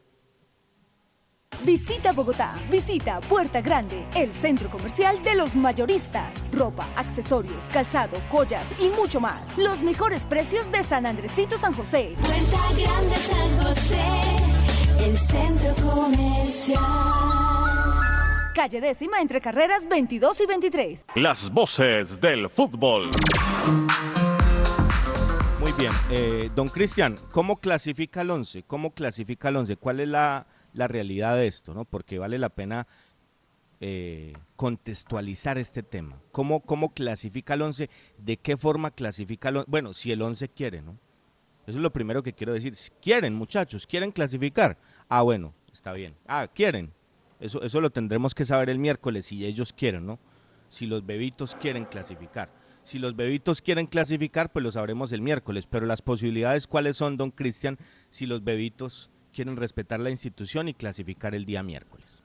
Visita Bogotá, visita Puerta Grande, el centro comercial de los mayoristas. Ropa, accesorios, calzado, joyas y mucho más. Los mejores precios de San Andresito San José. Puerta Grande San José, el centro comercial. Calle décima entre carreras 22 y 23. Las voces del fútbol. Muy bien, eh, don Cristian, ¿cómo clasifica el 11? ¿Cómo clasifica el 11? ¿Cuál es la la realidad de esto, ¿no? Porque vale la pena eh, contextualizar este tema. ¿Cómo, ¿Cómo clasifica el 11? ¿De qué forma clasifica el 11? Bueno, si el 11 quiere, ¿no? Eso es lo primero que quiero decir. Quieren, muchachos, quieren clasificar. Ah, bueno, está bien. Ah, quieren. Eso, eso lo tendremos que saber el miércoles si ellos quieren, ¿no? Si los bebitos quieren clasificar. Si los bebitos quieren clasificar, pues lo sabremos el miércoles. Pero las posibilidades, ¿cuáles son, don Cristian, si los bebitos quieren respetar la institución y clasificar el día miércoles.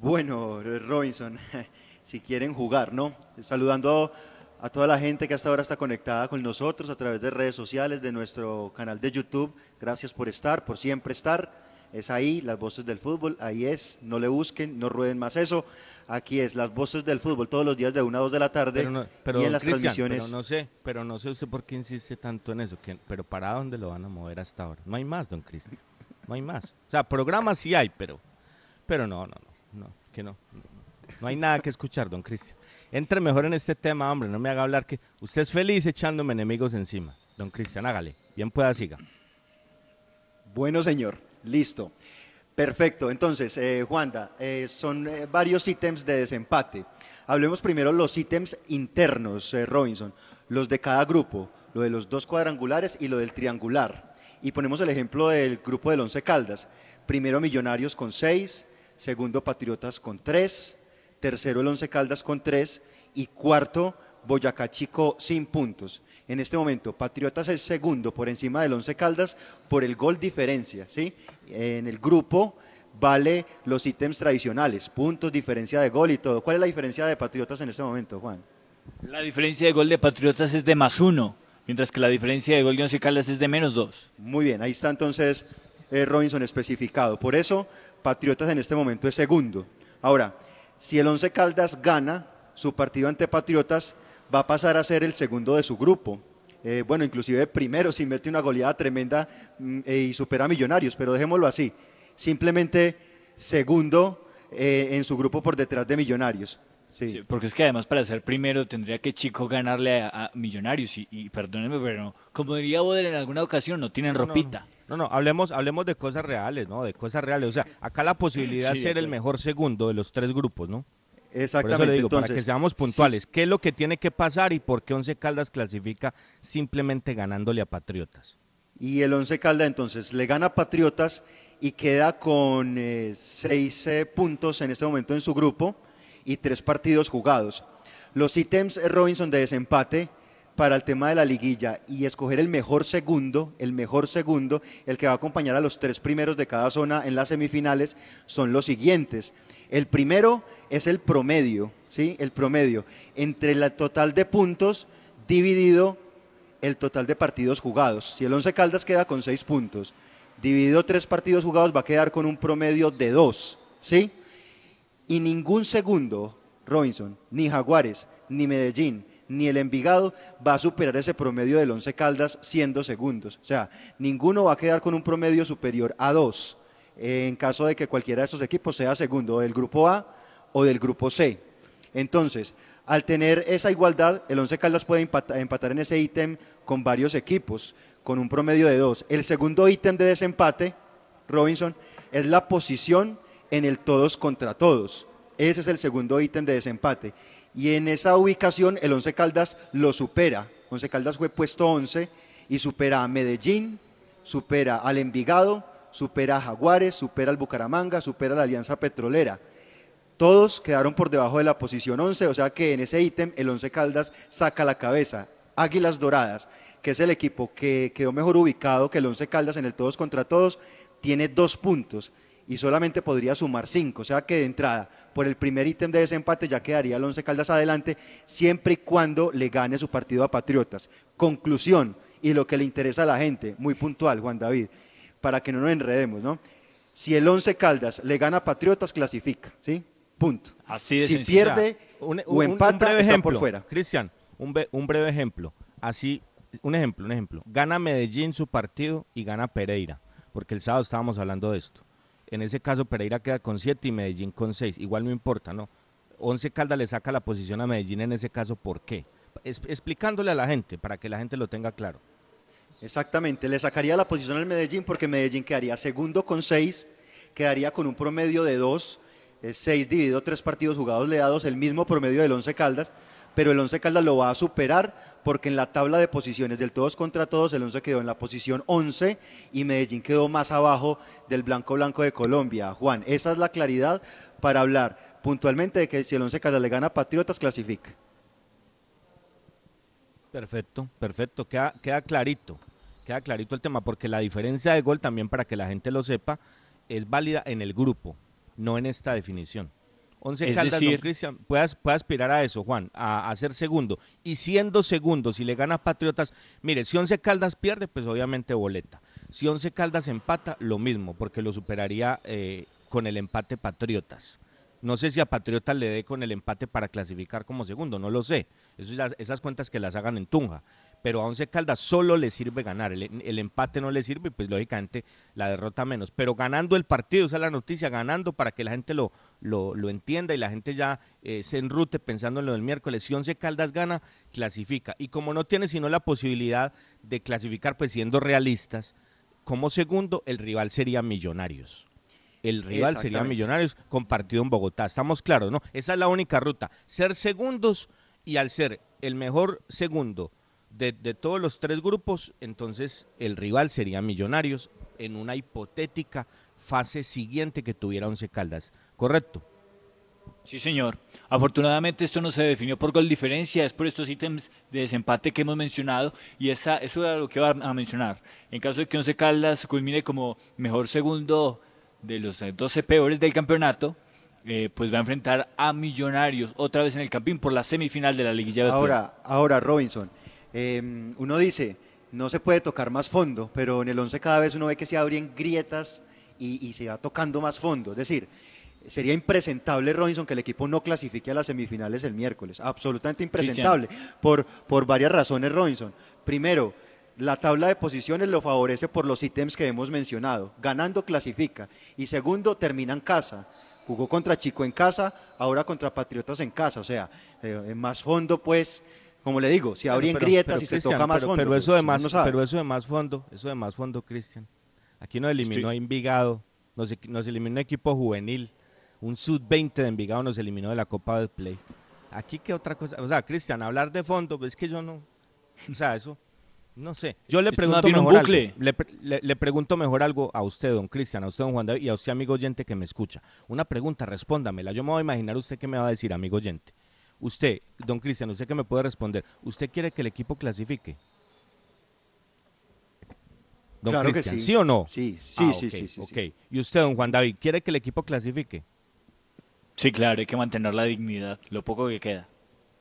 Bueno, Robinson, [laughs] si quieren jugar, ¿no? Saludando a toda la gente que hasta ahora está conectada con nosotros a través de redes sociales, de nuestro canal de YouTube. Gracias por estar, por siempre estar. Es ahí, las voces del fútbol, ahí es, no le busquen, no rueden más eso. Aquí es, las voces del fútbol, todos los días de 1 a 2 de la tarde pero y en las transmisiones. Pero no sé, pero no sé usted por qué insiste tanto en eso, que, pero ¿para dónde lo van a mover hasta ahora? No hay más, don Cristian, no hay más. O sea, programas sí hay, pero, pero no, no, no, no, que no. No hay nada que escuchar, don Cristian. Entre mejor en este tema, hombre, no me haga hablar que usted es feliz echándome enemigos encima. Don Cristian, hágale, bien pueda, siga. Bueno, señor. Listo. Perfecto. Entonces, eh, Juanda, eh, son eh, varios ítems de desempate. Hablemos primero los ítems internos, eh, Robinson, los de cada grupo, lo de los dos cuadrangulares y lo del triangular. Y ponemos el ejemplo del grupo del Once Caldas. Primero Millonarios con seis, segundo Patriotas con tres, tercero el Once Caldas con tres y cuarto Boyacá Chico sin puntos. En este momento, Patriotas es segundo por encima del Once Caldas por el gol diferencia. ¿sí? En el grupo vale los ítems tradicionales, puntos, diferencia de gol y todo. ¿Cuál es la diferencia de Patriotas en este momento, Juan? La diferencia de gol de Patriotas es de más uno, mientras que la diferencia de gol de Once Caldas es de menos dos. Muy bien, ahí está entonces eh, Robinson especificado. Por eso, Patriotas en este momento es segundo. Ahora, si el Once Caldas gana su partido ante Patriotas, va a pasar a ser el segundo de su grupo. Eh, bueno, inclusive primero si mete una goleada tremenda mm, eh, y supera a Millonarios, pero dejémoslo así. Simplemente segundo eh, en su grupo por detrás de Millonarios. Sí. porque es que además para ser primero tendría que Chico ganarle a, Millonarios y, y, perdónenme, pero como diría Boder en alguna ocasión, no tienen ropita. No, no, hablemos, hablemos de cosas reales, ¿no? De cosas reales. O sea, acá la posibilidad de ser el mejor segundo de los tres grupos, ¿no? Exactamente. digo, para que seamos puntuales, ¿qué es lo que tiene que pasar y por qué Once Caldas clasifica simplemente ganándole a Patriotas? Y el Once Caldas entonces le gana a Patriotas y queda con eh, seis eh, puntos en este momento en su grupo y tres partidos jugados. Los ítems eh, Robinson de desempate para el tema de la liguilla y escoger el mejor segundo, el mejor segundo, el que va a acompañar a los tres primeros de cada zona en las semifinales, son los siguientes. El primero es el promedio, ¿sí? El promedio entre el total de puntos dividido el total de partidos jugados. Si el Once Caldas queda con seis puntos, dividido tres partidos jugados va a quedar con un promedio de dos, ¿sí? Y ningún segundo, Robinson, ni Jaguares, ni Medellín, ni el Envigado va a superar ese promedio del Once Caldas siendo segundos. O sea, ninguno va a quedar con un promedio superior a dos en caso de que cualquiera de esos equipos sea segundo del grupo A o del grupo C. Entonces, al tener esa igualdad, el Once Caldas puede empata- empatar en ese ítem con varios equipos, con un promedio de dos. El segundo ítem de desempate, Robinson, es la posición en el todos contra todos. Ese es el segundo ítem de desempate. Y en esa ubicación el Once Caldas lo supera. Once Caldas fue puesto 11 y supera a Medellín, supera al Envigado, supera a Jaguares, supera al Bucaramanga, supera a la Alianza Petrolera. Todos quedaron por debajo de la posición 11, o sea que en ese ítem el Once Caldas saca la cabeza. Águilas Doradas, que es el equipo que quedó mejor ubicado que el Once Caldas en el todos contra todos, tiene dos puntos y solamente podría sumar cinco. O sea que de entrada, por el primer ítem de desempate ya quedaría el Once Caldas adelante, siempre y cuando le gane su partido a Patriotas. Conclusión, y lo que le interesa a la gente, muy puntual, Juan David, para que no nos enredemos, ¿no? Si el Once Caldas le gana a Patriotas, clasifica, ¿sí? Punto. Así de si pierde Un- o empata, un breve está ejemplo, por fuera. Cristian, un, breve ejemplo. Así, un ejemplo, un ejemplo. Gana Medellín su partido y gana Pereira, porque el sábado estábamos hablando de esto. En ese caso Pereira queda con 7 y Medellín con 6. Igual no importa, ¿no? Once Caldas le saca la posición a Medellín en ese caso, ¿por qué? Es- explicándole a la gente, para que la gente lo tenga claro. Exactamente, le sacaría la posición al Medellín porque Medellín quedaría segundo con seis, quedaría con un promedio de dos, eh, seis dividido tres partidos jugados le da el mismo promedio del Once Caldas, pero el Once Caldas lo va a superar porque en la tabla de posiciones del todos contra todos el Once quedó en la posición 11 y Medellín quedó más abajo del Blanco Blanco de Colombia. Juan, esa es la claridad para hablar puntualmente de que si el Once Caldas le gana a Patriotas clasifica. Perfecto, perfecto, queda, queda clarito, queda clarito el tema, porque la diferencia de gol también para que la gente lo sepa es válida en el grupo, no en esta definición. Once Es Caldas, don decir- Cristian, puede, as- puede aspirar a eso, Juan, a, a ser segundo. Y siendo segundo, si le gana a Patriotas, mire, si Once Caldas pierde, pues obviamente boleta. Si Once Caldas empata, lo mismo, porque lo superaría eh, con el empate Patriotas. No sé si a Patriotas le dé con el empate para clasificar como segundo, no lo sé. Eso esas cuentas que las hagan en Tunja. Pero a Once Caldas solo le sirve ganar. El, el empate no le sirve, pues lógicamente la derrota menos. Pero ganando el partido, esa es la noticia, ganando para que la gente lo, lo, lo entienda y la gente ya eh, se enrute pensando en lo del miércoles. Si Once Caldas gana, clasifica. Y como no tiene sino la posibilidad de clasificar, pues siendo realistas, como segundo, el rival sería Millonarios. El rival sería. Millonarios con partido en Bogotá. Estamos claros, ¿no? Esa es la única ruta. Ser segundos y al ser el mejor segundo de, de todos los tres grupos, entonces el rival sería Millonarios en una hipotética fase siguiente que tuviera Once Caldas. ¿Correcto? Sí, señor. Afortunadamente esto no se definió por gol diferencia, es por estos ítems de desempate que hemos mencionado y esa, eso era lo que iba a mencionar. En caso de que Once Caldas culmine como mejor segundo de los eh, 12 peores del campeonato, eh, pues va a enfrentar a Millonarios otra vez en el Campín por la semifinal de la Liguilla de Ahora, ahora Robinson, eh, uno dice, no se puede tocar más fondo, pero en el 11 cada vez uno ve que se abren grietas y, y se va tocando más fondo. Es decir, sería impresentable, Robinson, que el equipo no clasifique a las semifinales el miércoles. Absolutamente impresentable. Por, por varias razones, Robinson. Primero, la tabla de posiciones lo favorece por los ítems que hemos mencionado. Ganando clasifica. Y segundo, termina en casa. Jugó contra Chico en casa, ahora contra Patriotas en casa. O sea, eh, en más fondo, pues, como le digo, si abren Pero- grietas pero, y se toca más pero- fondo. Pero pues, eso de más, no pero eso de más fondo, eso de más fondo, Cristian. Aquí nos eliminó Estoy- a Envigado, nos, nos eliminó un equipo juvenil, un sub-20 de Envigado nos eliminó de la Copa del Play. Aquí qué otra cosa, o sea, Cristian, hablar de fondo, pues es que yo no, o sea, eso, no sé. Yo le pregunto mejor algo, le, pre- le- le pregunto mejor algo a usted, don Cristian, a usted, don Juan David, y a usted, amigo oyente que me escucha. Una pregunta, respóndamela. Yo me voy a imaginar usted qué me va a decir, amigo oyente. Usted, don Cristian, usted que me puede responder, ¿usted quiere que el equipo clasifique? Don Claro que Cristian, sí. sí. o no? Sí, sí, Ah, sí, sí, sí, ok. sí. ¿Y usted, don Juan David, quiere que el equipo clasifique? Sí, claro, hay que mantener la dignidad, lo poco que queda.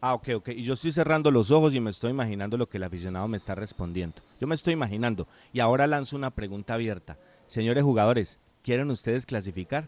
Ah, ok, ok. Y yo estoy cerrando los ojos y me estoy imaginando lo que el aficionado me está respondiendo. Yo me estoy imaginando. Y ahora lanzo una pregunta abierta. Señores jugadores, ¿quieren ustedes clasificar?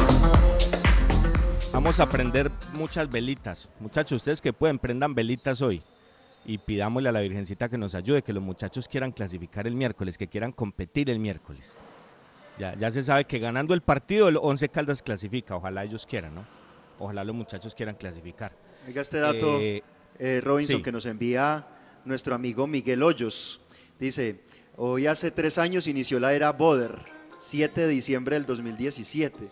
Vamos a prender muchas velitas. Muchachos, ustedes que pueden, prendan velitas hoy. Y pidámosle a la Virgencita que nos ayude, que los muchachos quieran clasificar el miércoles, que quieran competir el miércoles. Ya, ya se sabe que ganando el partido, el 11 Caldas clasifica. Ojalá ellos quieran, ¿no? Ojalá los muchachos quieran clasificar. Oiga este dato, Eh, eh, Robinson, sí. que nos envía nuestro amigo Miguel Hoyos. Dice, hoy hace tres años inició la era Boder, 7 de diciembre del 2017.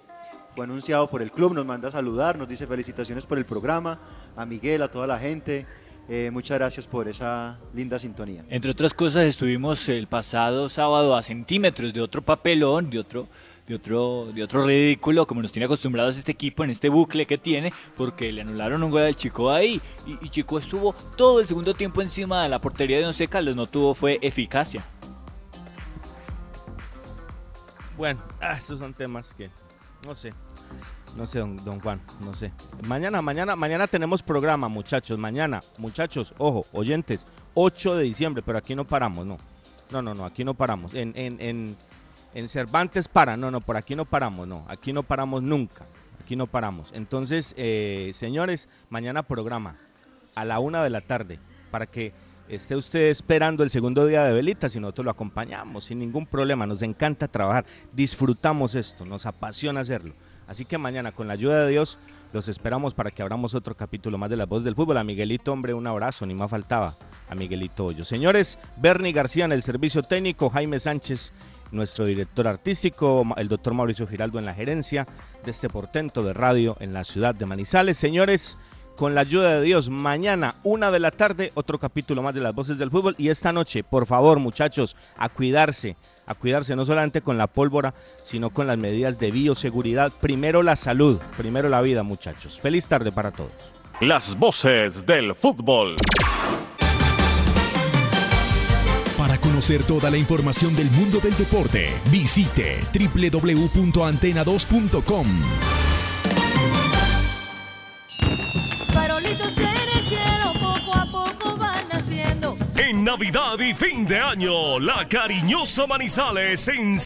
Fue anunciado por el club, nos manda a saludar, nos dice felicitaciones por el programa, a Miguel, a toda la gente. Eh, muchas gracias por esa linda sintonía. Entre otras cosas, estuvimos el pasado sábado a centímetros de otro papelón, de otro, de otro, de otro ridículo, como nos tiene acostumbrados este equipo en este bucle que tiene, porque le anularon un gol al Chico ahí. Y, y Chico estuvo todo el segundo tiempo encima de la portería de Once Caldas, no tuvo fue eficacia. Bueno, ah, estos son temas que no sé. No sé, don, don Juan, no sé. Mañana, mañana, mañana tenemos programa, muchachos. Mañana, muchachos, ojo, oyentes, 8 de diciembre, pero aquí no paramos, no. No, no, no, aquí no paramos. En, en, en, en Cervantes para, no, no, por aquí no paramos, no. Aquí no paramos nunca. Aquí no paramos. Entonces, eh, señores, mañana programa a la una de la tarde para que esté usted esperando el segundo día de velitas y nosotros lo acompañamos sin ningún problema. Nos encanta trabajar, disfrutamos esto, nos apasiona hacerlo. Así que mañana, con la ayuda de Dios, los esperamos para que abramos otro capítulo más de las voces del fútbol. A Miguelito, hombre, un abrazo, ni más faltaba. A Miguelito Hoyo. Señores, Bernie García en el servicio técnico, Jaime Sánchez, nuestro director artístico, el doctor Mauricio Giraldo en la gerencia de este portento de radio en la ciudad de Manizales. Señores, con la ayuda de Dios, mañana, una de la tarde, otro capítulo más de las voces del fútbol. Y esta noche, por favor, muchachos, a cuidarse, a cuidarse no solamente con la pólvora, sino con las medidas de bioseguridad. Primero la salud, primero la vida, muchachos. Feliz tarde para todos. Las voces del fútbol. Para conocer toda la información del mundo del deporte, visite www.antena2.com. Navidad y fin de año, la cariñosa Manizales en